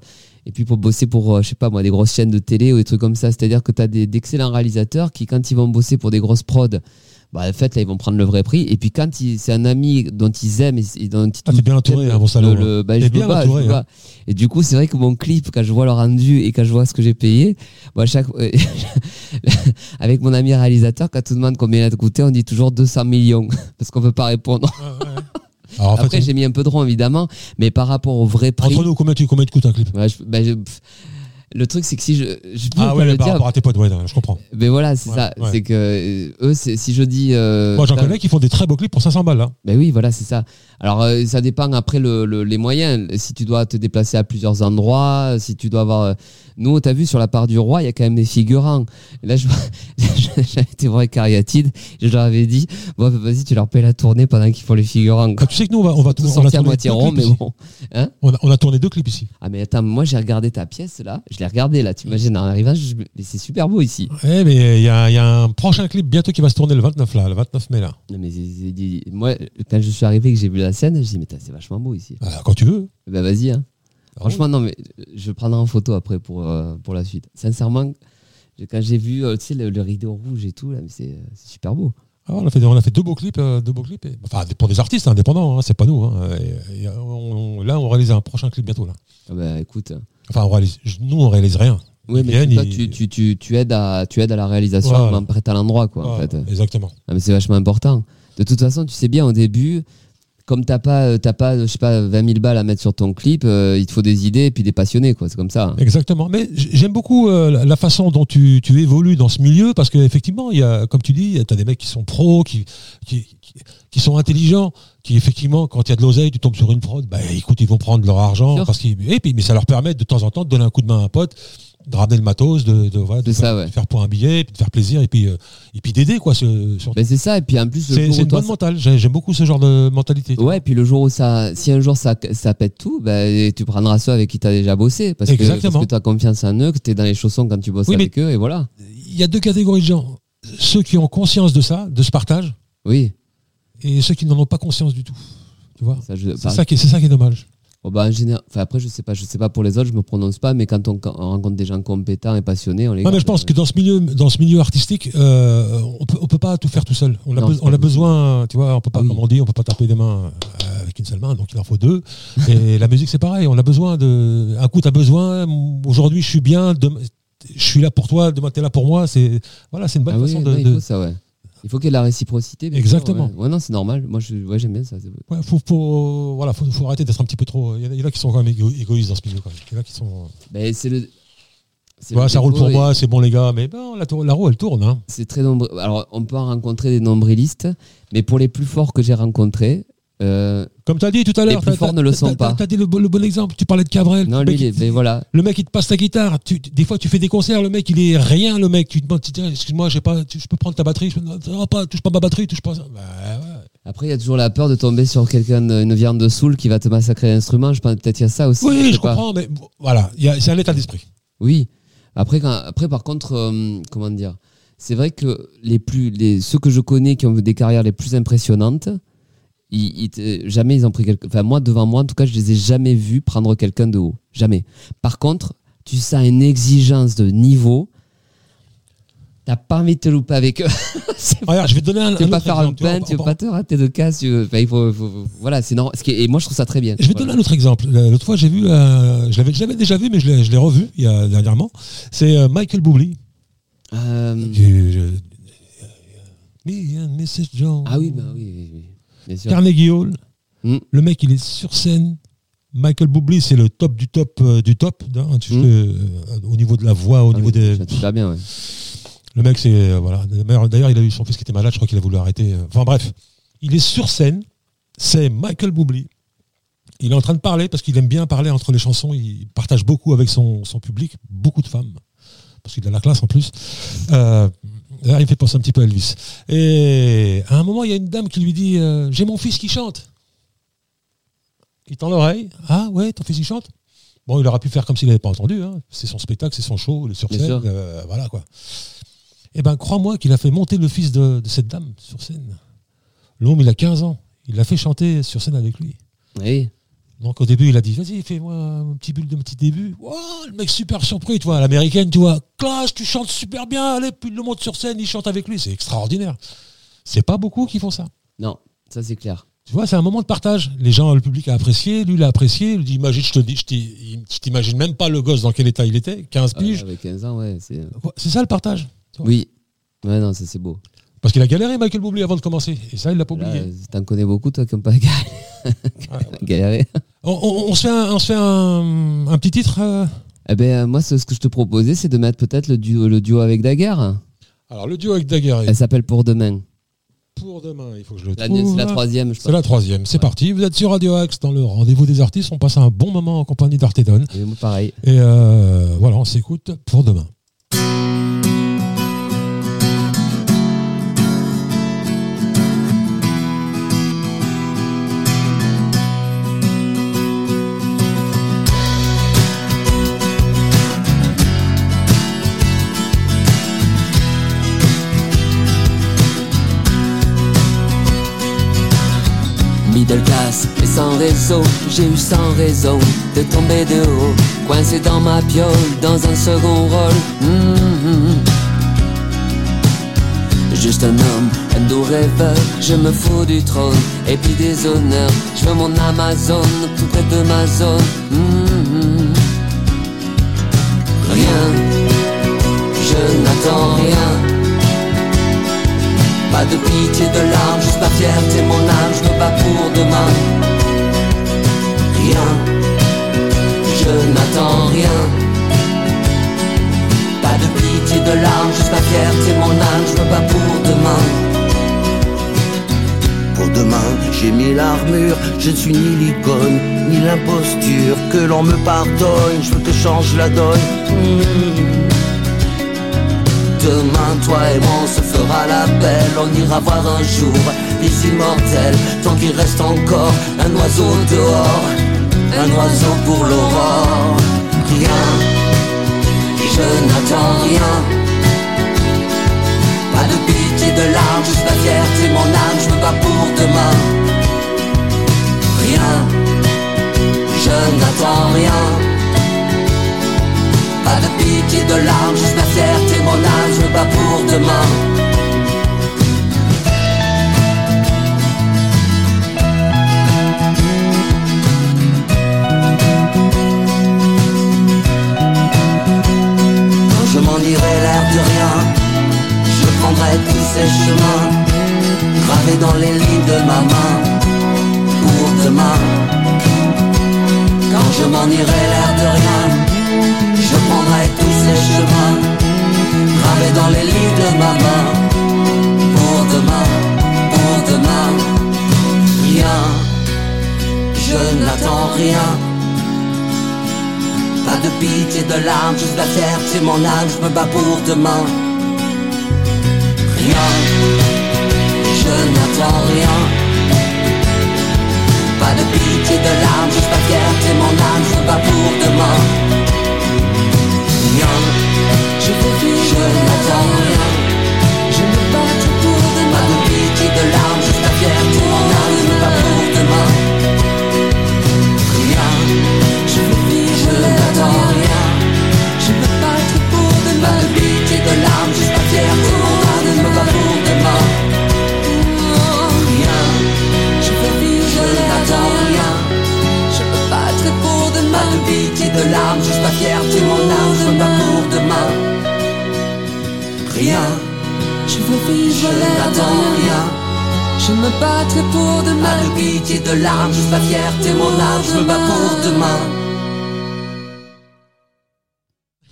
Speaker 2: pour bosser pour euh, je sais pas moi des grosses chaînes de télé ou des trucs comme ça. C'est à dire que tu as d'excellents réalisateurs qui quand ils vont bosser pour des grosses prods bah en fait là ils vont prendre le vrai prix. Et puis quand c'est un ami dont ils aiment et, dont ils
Speaker 1: Ah, t'es bien entouré, hein, bon salaud,
Speaker 2: le, bah, je
Speaker 1: bien
Speaker 2: pas,
Speaker 1: entouré, hein.
Speaker 2: et du coup c'est vrai que mon clip quand je vois le rendu et quand je vois ce que j'ai payé moi chaque avec mon ami réalisateur quand on demande combien il a coûté on dit toujours 200 millions parce qu'on peut pas répondre.
Speaker 1: Alors, en fait,
Speaker 2: après j'ai mis un peu de rond évidemment mais par rapport au vrai prix
Speaker 1: entre nous, combien tu, combien tu coûte un clip?
Speaker 2: Je- bah, je- pff, le truc c'est que si je, je peux
Speaker 1: Ah
Speaker 2: pas
Speaker 1: ouais,
Speaker 2: le
Speaker 1: par
Speaker 2: dire
Speaker 1: rapport à tes potes, ouais, je comprends.
Speaker 2: mais voilà c'est
Speaker 1: Ouais,
Speaker 2: ça
Speaker 1: ouais.
Speaker 2: c'est que euh, eux si je dis euh,
Speaker 1: Moi, j'en connais qui font des très beaux clips pour 500 balles. Là.
Speaker 2: ben oui, voilà, c'est ça. Alors, euh, ça dépend après le, le- les moyens. Si tu dois te déplacer à plusieurs endroits, si tu dois avoir. Nous, t'as vu, sur la part du roi, il y a quand même des figurants. Et là, j'avais été voir avec Cariatide, je leur avais dit, bon, vas-y, tu leur payes la tournée pendant qu'ils font les figurants.
Speaker 1: Ah, tu sais que nous, on va, on va
Speaker 2: Tout
Speaker 1: on
Speaker 2: à moitié rond, mais bon. Hein?
Speaker 1: On a, on a tourné deux clips ici.
Speaker 2: ah, mais attends, moi, j'ai regardé ta pièce, là. Je l'ai regardé, là. T'imagines, en arrivant, je- mais c'est super beau ici.
Speaker 1: Ouais, mais il y a, il y a un prochain clip bientôt qui va se tourner le 29 là, le 29 mai là.
Speaker 2: Non, mais moi, quand je suis arrivé et que j'ai vu la scène, je dis, mais t'as- c'est vachement beau ici.
Speaker 1: Ah, quand tu veux.
Speaker 2: Ben vas-y, hein. Franchement, non, mais je prendrai en photo après pour, euh, pour la suite. Sincèrement, quand j'ai vu euh, tu sais, le, le rideau rouge et tout, là, mais c'est euh, c'est super beau.
Speaker 1: Ah, on, a fait, on a fait deux beaux clips, euh, deux beaux clips. et- enfin, pour des artistes indépendants, hein, c'est pas nous. hein. Et- et on- on- là, on réalise un prochain clip bientôt là.
Speaker 2: Ah bah écoute.
Speaker 1: Enfin, on réalise, nous, on réalise rien.
Speaker 2: Oui, mais toi, tu, tu, tu, tu, aides à, tu aides à la réalisation
Speaker 1: Voilà.
Speaker 2: en prête à l'endroit, quoi, en fait.
Speaker 1: Exactement.
Speaker 2: Ah, mais c'est vachement important. De toute façon, tu sais bien, au début, comme t'as pas, euh, t'as pas, je sais pas, 20 000 balles à mettre sur ton clip, euh, il te faut des idées et puis des passionnés, quoi. C'est comme ça. hein.
Speaker 1: Exactement. Mais j'aime beaucoup euh, la- façon dont tu, tu évolues dans ce milieu parce qu'effectivement, il y a, comme tu dis, tu as des mecs qui sont pros, qui, qui, qui- qui sont intelligents, qui effectivement, quand il y a de l'oseille, tu tombes sur une prod, bah écoute, ils vont prendre leur argent. Parce qu'ils, et puis, mais ça leur permet de temps en temps de donner un coup de main à un pote, de ramener le matos, de, de, voilà, de, faire,
Speaker 2: ça, ouais.
Speaker 1: faire pour un billet, puis de faire plaisir et puis, euh, et puis d'aider. quoi. Ce, sur-
Speaker 2: Ben, c'est ça. Et puis en plus,
Speaker 1: c'est une bonne mentale. J'ai- J'aime beaucoup ce genre de mentalité.
Speaker 2: Ouais, puis le jour où ça, si un jour ça, ça pète tout, ben, tu prendras ceux avec qui tu as déjà bossé. Parce que,
Speaker 1: Exactement.
Speaker 2: parce que tu as confiance en eux, que tu es dans les chaussons quand tu bosses
Speaker 1: Oui,
Speaker 2: avec eux, et voilà.
Speaker 1: Il y a deux catégories de gens. Ceux qui ont conscience de ça, de ce partage,
Speaker 2: Oui,
Speaker 1: et ceux qui n'en ont pas conscience du tout. Tu vois
Speaker 2: ça,
Speaker 1: C'est ça, qui est- c'est ça qui est dommage.
Speaker 2: Bah, en général, enfin, après, je sais pas, je sais pas pour les autres, je me prononce pas, mais quand on, rencontre des gens compétents et passionnés, on les
Speaker 1: mais
Speaker 2: garde.
Speaker 1: je pense que dans ce milieu, dans ce milieu artistique, euh, on peut, on peut pas tout faire tout seul. On a,
Speaker 2: Non,
Speaker 1: be-
Speaker 2: c'est
Speaker 1: on a
Speaker 2: pas
Speaker 1: besoin, tu vois, on peut pas,
Speaker 2: Ah oui.
Speaker 1: comme on dit, on peut pas taper des mains euh, avec une seule main, donc il en faut deux. Et la musique, c'est pareil. On a besoin de, un coup, t'as besoin. Aujourd'hui, je suis bien. demain, je suis là pour toi. Demain, t'es là pour moi. C'est, voilà, c'est une bonne
Speaker 2: Ah
Speaker 1: façon de. de-
Speaker 2: ça, ouais. Il faut qu'il y ait de la réciprocité. sûr,
Speaker 1: Exactement.
Speaker 2: ouais. Ouais, non, c'est normal. Moi, je, ouais, j'aime bien ça.
Speaker 1: Ouais, faut, faut- voilà, faut, faut arrêter d'être un petit peu trop. Il y, en a- qui sont quand même égo- égoïstes dans ce milieu. Quand même. Il y en a qui sont.
Speaker 2: Ben, c'est le. c'est
Speaker 1: Ouais, ça roule pour
Speaker 2: et-
Speaker 1: moi, c'est bon les gars, mais bon, la, tour- la roue elle tourne. Hein.
Speaker 2: C'est très nombreux. Alors, on peut en rencontrer des nombrilistes, mais pour les plus forts que j'ai rencontrés, euh,
Speaker 1: Comme tu as dit tout à
Speaker 2: Les
Speaker 1: l'heure,
Speaker 2: plus
Speaker 1: t'as-
Speaker 2: forts ne le sont pas.
Speaker 1: T'as dit le, bon- le bon exemple. Tu parlais de Cabrel.
Speaker 2: non,
Speaker 1: le,
Speaker 2: lui,
Speaker 1: mec,
Speaker 2: il est-
Speaker 1: il,
Speaker 2: ben, voilà.
Speaker 1: le mec, il te passe ta guitare. Tu, des fois, tu fais des concerts. Le mec, il est rien. Le mec, tu te demandes, tu excuse-moi, j'ai pas, tu- je peux prendre ta batterie. Je peux, non, pas, touche pas ma batterie, touche pas ça. Bah, ouais.
Speaker 2: Après, il y a toujours la peur de tomber sur quelqu'un, une viande de soul qui va te massacrer l'instrument. Je pense peut-être qu'il y a ça aussi.
Speaker 1: Oui, je
Speaker 2: pas.
Speaker 1: comprends, mais voilà, il c'est un état d'esprit.
Speaker 2: Oui. Après, quand, après par contre, euh, comment dire? C'est vrai que les plus, les, ceux que je connais qui ont des carrières les plus impressionnantes, ils, jamais ils ont pris quelqu'un. Enfin, moi, devant moi, en tout cas, je les ai jamais vus prendre quelqu'un de haut. Jamais. Par contre, tu sens une exigence de niveau. T'as pas envie de te louper avec eux. C'est pas-
Speaker 1: je vais te donner un,
Speaker 2: tu
Speaker 1: un
Speaker 2: veux pas
Speaker 1: autre
Speaker 2: faire un
Speaker 1: exemple, tu vois,
Speaker 2: pain, tu veux pas te rater de casse. tu veux- enfin, il faut, faut- faut- voilà, c'est normal. Et moi, je trouve ça très bien.
Speaker 1: Je vais te donner un autre exemple. Euh, L'autre fois, j'ai vu, euh, je l'avais jamais déjà vu, mais je l'ai je l'ai revu il y a dernièrement. C'est euh, Michael Bublé.
Speaker 2: Euh,
Speaker 1: Je- je- Me and Mrs. Jones.
Speaker 2: Ah oui, bah oui, oui, oui.
Speaker 1: Carnegie Hall.
Speaker 2: Mm.
Speaker 1: Le mec, il est sur scène. Michael Bublé, c'est le top du top euh, du top, hein, tu
Speaker 2: Mm.
Speaker 1: sais, euh, au niveau de la voix, au
Speaker 2: Ah
Speaker 1: niveau
Speaker 2: oui,
Speaker 1: des.
Speaker 2: ça te super bien, ouais.
Speaker 1: Le mec, c'est euh, voilà. D'ailleurs, il a eu son fils qui était malade. Je crois qu'il a voulu arrêter. Enfin bref, il est sur scène. C'est Michael Bublé. Il est en train de parler parce qu'il aime bien parler entre les chansons. Il partage beaucoup avec son, son public, beaucoup de femmes, parce qu'il a la classe en plus. Euh, d'ailleurs, il fait penser un petit peu à Elvis. Et à un moment, il y a une dame qui lui dit euh, J'ai mon fils qui chante. Il tend l'oreille. Ah ouais, ton fils il chante? Bon, il aurait pu faire comme s'il n'avait pas entendu. hein. C'est son spectacle, c'est son show, est sur scène. euh, voilà quoi. Eh ben, crois-moi qu'il a fait monter le fils de, de cette dame sur scène. L'homme, il a 15 ans. Il l'a fait chanter sur scène avec lui.
Speaker 2: Oui.
Speaker 1: Donc au début, il a dit, vas-y, fais-moi un petit bulle de petit début. Wow, le mec super surpris, tu vois, à l'américaine, tu vois, classe, tu chantes super bien, allez, puis le monte sur scène, il chante avec lui, c'est extraordinaire. C'est pas beaucoup qui font ça.
Speaker 2: Non, ça c'est clair.
Speaker 1: Tu vois, c'est un moment de partage. Les gens, le public a apprécié, lui l'a apprécié. Il dit, imagine, je te dis, je t'imagine même pas le gosse dans quel état il était, 15
Speaker 2: Ah,
Speaker 1: piges.
Speaker 2: avec 15 ans, ouais. c'est-
Speaker 1: Quoi, C'est ça le partage.
Speaker 2: Oui. Ouais, non, ça c'est beau.
Speaker 1: Parce qu'il a galéré, Michael Bublé, avant de commencer. Et ça, il l'a pas oublié.
Speaker 2: euh, T'en connais beaucoup, toi, n'ont pas galéré. galéré.
Speaker 1: On, on- on se fait un, on se fait un, un petit titre euh
Speaker 2: Eh ben, euh, moi, ce, que je te proposais, c'est de mettre peut-être le duo, le duo avec Daguerre.
Speaker 1: Alors, le duo avec Daguerre,
Speaker 2: Elle s'appelle Pour demain.
Speaker 1: pour demain, il faut que je le
Speaker 2: La-
Speaker 1: trouve.
Speaker 2: C'est la troisième, je
Speaker 1: C'est la troisième. C'est parti. Vous êtes sur Radio Axe dans le rendez-vous des artistes. On passe un bon moment en compagnie d'Artedon.
Speaker 2: Et moi, pareil.
Speaker 1: Et euh, voilà, on s'écoute pour demain.
Speaker 5: Middle class et sans réseau, j'ai eu sans raison de tomber de haut, coincé dans ma piole, dans un second rôle. Mhm. Juste un homme, un doux rêveur, je me fous du trône et puis des honneurs. Je veux mon Amazon tout près de ma zone. Mhm. Rien, je n'attends rien. Pas de pitié, de larmes, juste ma fierté, mon âme, je me bats pour demain. Rien, je n'attends rien. Pas de pitié, de larmes, juste ma fierté, mon âme, je me bats pour demain.
Speaker 6: Pour demain, j'ai mis l'armure, je ne suis ni l'icône, ni l'imposture, que l'on me pardonne, je veux que change la donne. Mmh.
Speaker 5: Demain, toi et moi, on se fera la belle. On ira voir un jour les immortels. Tant qu'il reste encore un oiseau dehors, un oiseau pour l'aurore. Rien, je n'attends rien. Pas de pitié, de larmes, juste ma fierté, mon âme, je me bats pour demain. Rien, je n'attends rien. Pas de pitié, de larmes, juste ma fierté, mon âme, je bats pour demain. Quand je m'en irai l'air de rien, je prendrai tous ces chemins, gravés dans les lignes de ma main, pour demain. Quand je m'en irai l'air de rien, je prendrai tous ces chemins, gravés dans les lignes de ma main, pour demain, pour demain. Rien, je n'attends rien. Pas de pitié, de larmes, juste la fierté, mon âme, je me bats pour demain. Rien, je n'attends rien. Pas de pitié, de larmes, juste ma fierté, mon âme, je me bats pour demain. Je vivre, je n'attends rien. Je me bats pour demain. Pas de pitié, de larmes, de pitié, de larmes, juste
Speaker 6: la fierté, mon âme, je me bats pour demain.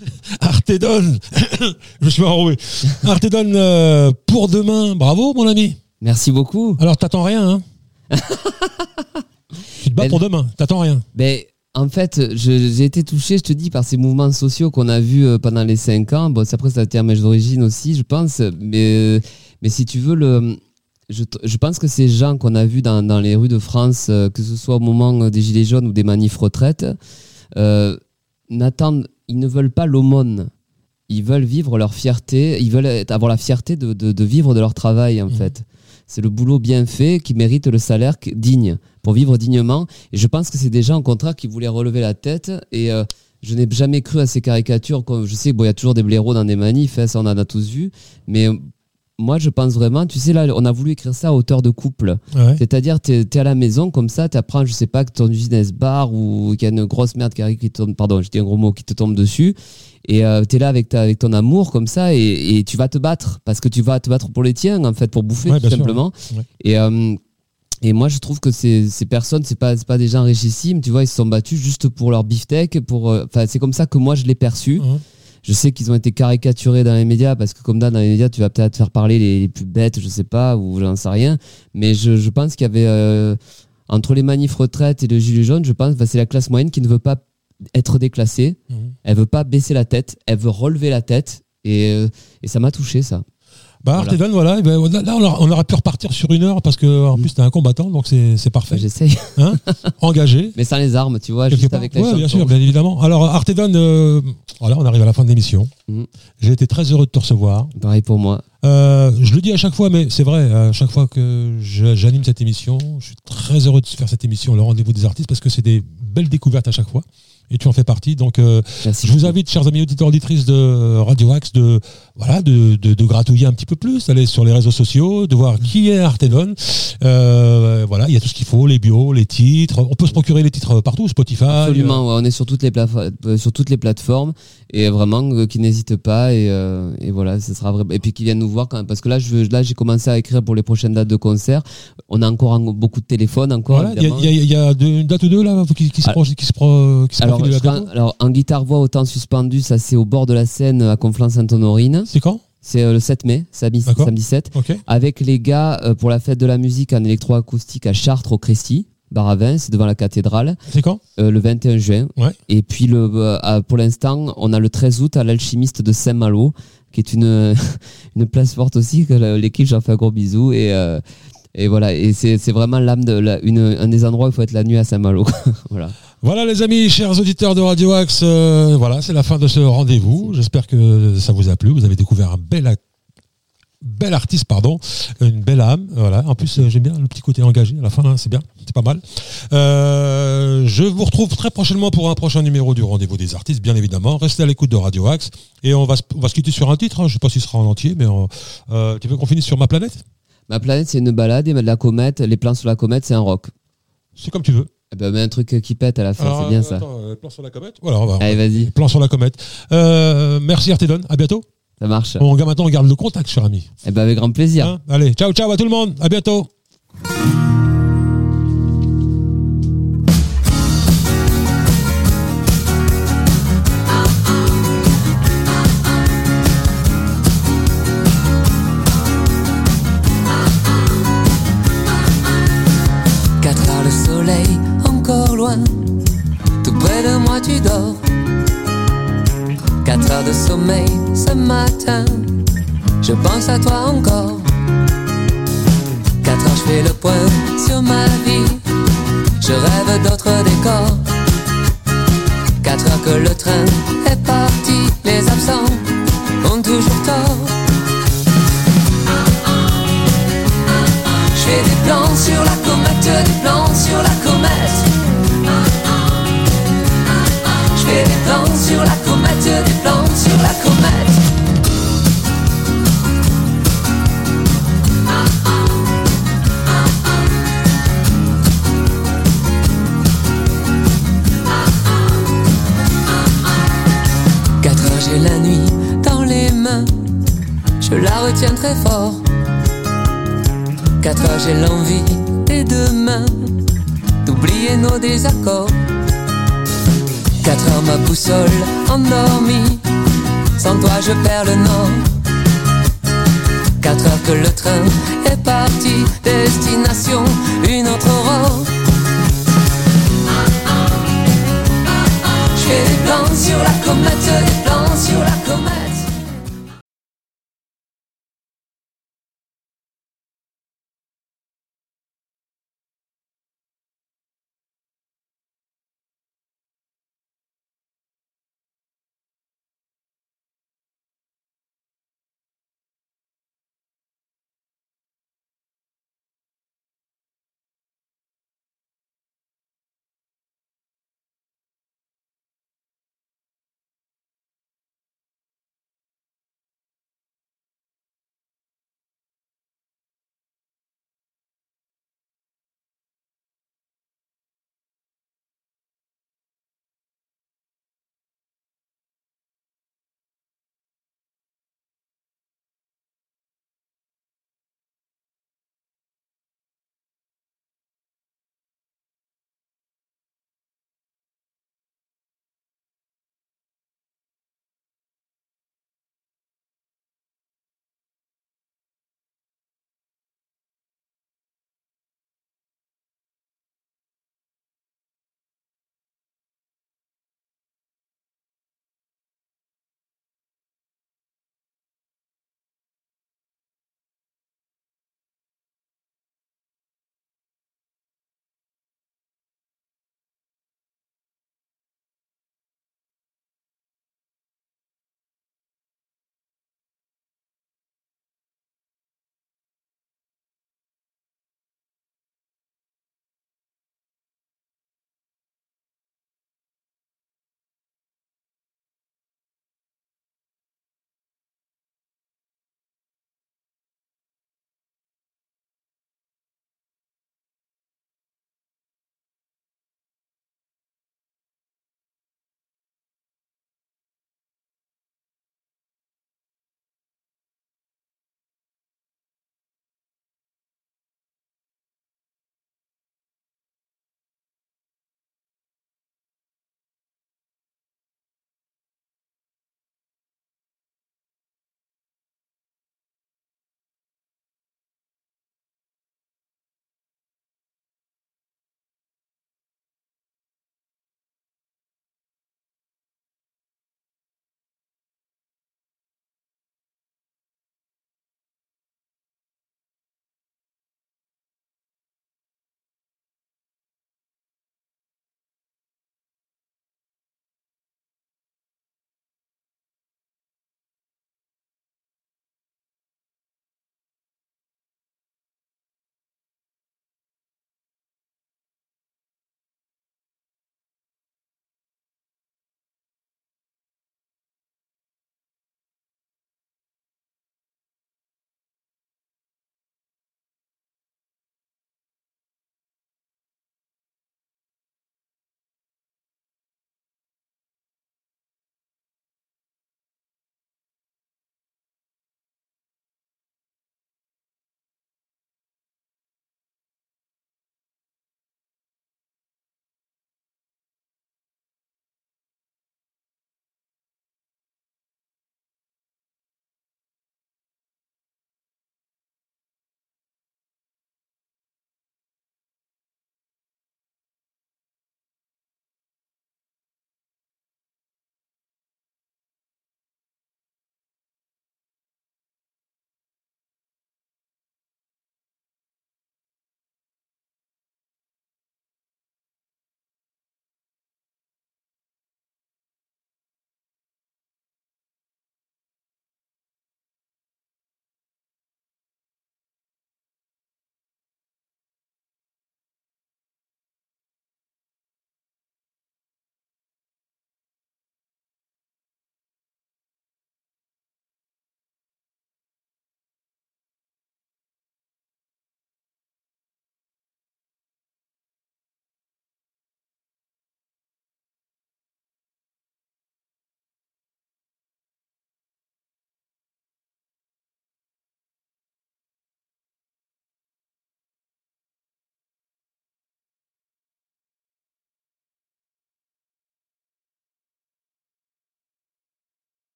Speaker 1: Artédon, je me suis. Artédon euh, pour demain, bravo mon ami.
Speaker 2: Merci beaucoup.
Speaker 1: Alors t'attends rien, hein? Tu te bats
Speaker 2: Ben-
Speaker 1: pour demain, t'attends rien.
Speaker 2: Ben, en fait, j'ai été touché, je te dis, par ces mouvements sociaux qu'on a vus euh, pendant les cinq ans. Bon, c'est après, ça a été un match d'origine aussi, je pense. Mais, euh, mais si tu veux, le, je, pense que ces gens qu'on a vus dans, dans les rues de France, euh, que ce soit au moment euh, des Gilets jaunes ou des manifs retraites, euh, n'attendent, ils ne veulent pas l'aumône. Ils veulent vivre leur fierté, ils veulent avoir la fierté de, de- de vivre de leur travail, en fait. C'est le boulot bien fait qui mérite le salaire digne, pour vivre dignement. Et je pense que c'est des gens, au contraire, qui voulaient relever la tête. Et euh, je n'ai jamais cru à ces caricatures. Comme, je sais, bon, il y a toujours des blaireaux dans des manifs, hein, ça on en a tous vu. Mais moi, je pense vraiment, tu sais, là, on a voulu écrire ça à hauteur de couple.
Speaker 1: Ouais.
Speaker 2: C'est-à-dire, tu es, à la maison comme ça, tu apprends, je sais pas, que ton usine se barre ou qu'il y a une grosse merde qui arrive, qui tombe, pardon, je dis un gros mot, qui te tombe dessus. Et tu es là avec, ta, avec ton amour comme ça et, et tu vas te battre parce que tu vas te battre pour les tiens, en fait, pour bouffer
Speaker 1: Ouais,
Speaker 2: tout
Speaker 1: sûr,
Speaker 2: simplement.
Speaker 1: ouais.
Speaker 2: Et, euh, et moi, je trouve que ces, ces personnes, c'est pas, pas des gens richissimes, tu vois, ils se sont battus juste pour leur beefsteak. Pour, euh, enfin, c'est comme ça que moi, je l'ai perçu. Je sais qu'ils ont été caricaturés dans les médias parce que comme dans les médias, tu vas peut-être faire parler les, les plus bêtes, je sais pas, ou j'en sais rien. Mais je, je pense qu'il y avait euh, entre les manifs retraite et le gilet jaune, je pense que c'est la classe moyenne qui ne veut pas être déclassée.
Speaker 1: Mhm.
Speaker 2: Elle veut pas baisser la tête, elle veut relever la tête. Et, euh, et ça m'a touché ça.
Speaker 1: Bah
Speaker 2: Voilà.
Speaker 1: Eh ben, là on aurait, on pu repartir sur une heure parce que en plus t'es un combattant, donc c'est parfait.
Speaker 2: J'essaye,
Speaker 1: Hein Engagé.
Speaker 2: mais sans les armes, tu vois,
Speaker 1: quelque
Speaker 2: juste
Speaker 1: part.
Speaker 2: avec la
Speaker 1: Ouais, bien sûr, bien évidemment. Alors Artédon, euh, voilà, on arrive à la fin de l'émission.
Speaker 2: Mhm.
Speaker 1: J'ai été très heureux de te recevoir.
Speaker 2: Pareil pour moi.
Speaker 1: Euh, je le dis à chaque fois, mais c'est vrai, à chaque fois que j'anime cette émission, je suis très heureux de faire cette émission, le rendez-vous des artistes, parce que c'est des belles découvertes à chaque fois. Et tu en fais partie. Donc, euh, je vous invite, chers amis auditeurs auditrices de Radio Axe, de voilà, de, de, de gratouiller un petit peu plus, d'aller sur les réseaux sociaux, de voir qui est Artedon. Euh, voilà, il y a tout ce qu'il faut, les bios, les titres. On peut se procurer les titres partout, Spotify.
Speaker 2: Absolument, ouais, on est sur toutes les, euh, sur toutes les plateformes et vraiment euh, qu'ils n'hésitent pas et, euh, et voilà, ce sera vrai. Et puis qu'ils viennent nous voir quand même, parce que là, je veux, là, j'ai commencé à écrire pour les prochaines dates de concert. On a encore beaucoup de téléphones encore.
Speaker 1: Voilà, il y a,
Speaker 2: évidemment.
Speaker 1: il y a- y a deux- une date ou deux là qui, qui se,
Speaker 2: Ah.
Speaker 1: pro- qui se, pro- qui se
Speaker 2: alors, alors, en guitare voix autant suspendu, ça c'est au bord de la Seine à Conflans-Sainte-Honorine.
Speaker 1: C'est quand?
Speaker 2: C'est euh, le 7 mai, samedi,
Speaker 1: D'accord.
Speaker 2: samedi 7.
Speaker 1: Ok.
Speaker 2: Avec les gars euh, pour la fête de la musique en électroacoustique à Chartres au Crécy, bar à vin, c'est devant la cathédrale.
Speaker 1: C'est quand?
Speaker 2: Euh, le 21 juin.
Speaker 1: Ouais.
Speaker 2: Et puis le, pour l'instant, on a le 13 août à l'alchimiste de Saint-Malo, qui est une, une place forte aussi, que l'équipe, j'en fais un gros bisou. Et, et voilà, et c'est c'est vraiment l'âme de la- une, un des endroits où il faut être la nuit à Saint-Malo. voilà.
Speaker 1: Voilà les amis, chers auditeurs de Radio Axe, euh, voilà, c'est la fin de ce rendez-vous. J'espère que ça vous a plu. Vous avez découvert un bel, artiste, pardon, une belle âme. Voilà. En plus, euh, j'aime bien le petit côté engagé à la fin, hein, c'est bien, c'est pas mal. Euh, je vous retrouve très prochainement pour un prochain numéro du rendez-vous des artistes, bien évidemment. Restez à l'écoute de Radio Axe et on va, se- on va se quitter sur un titre. hein. Je sais pas s'il sera en entier, mais on- euh, tu veux qu'on finisse sur ma planète?
Speaker 2: Ma planète, c'est une balade, et la comète, les plans sur la comète, c'est un rock.
Speaker 1: C'est comme tu veux.
Speaker 2: Eh ben, mets un truc qui pète à la fin, c'est bien
Speaker 1: euh,
Speaker 2: ça.
Speaker 1: euh, plan sur la comète. Voilà, on va-
Speaker 2: Allez, vas-y,
Speaker 1: plan sur la comète. Euh, merci Artédon, à bientôt.
Speaker 2: ça marche.
Speaker 1: On, maintenant, on garde le contact, cher ami.
Speaker 2: Eh ben, avec grand plaisir.
Speaker 1: Hein Allez, ciao, ciao à tout le monde. À bientôt.
Speaker 3: Près de moi tu dors. Quatre heures de sommeil ce matin, je pense à toi encore. Quatre heures je fais le point sur ma vie, je rêve d'autres décors. Quatre heures que le train est parti, les absents ont toujours tort. Je fais des plans sur la comète, des plans sur la sur la comète, des plans sur la comète. J'ai la nuit dans les mains.
Speaker 2: je la retiens très fort. Quatre heures, j'ai l'envie dès demain d'oublier nos désaccords. Quatre heures, ma boussole endormie. Sans toi, je perds le nord. Quatre heures que le train est parti, destination une autre aurore. Je fais des plans sur la comète, des plans sur la comète.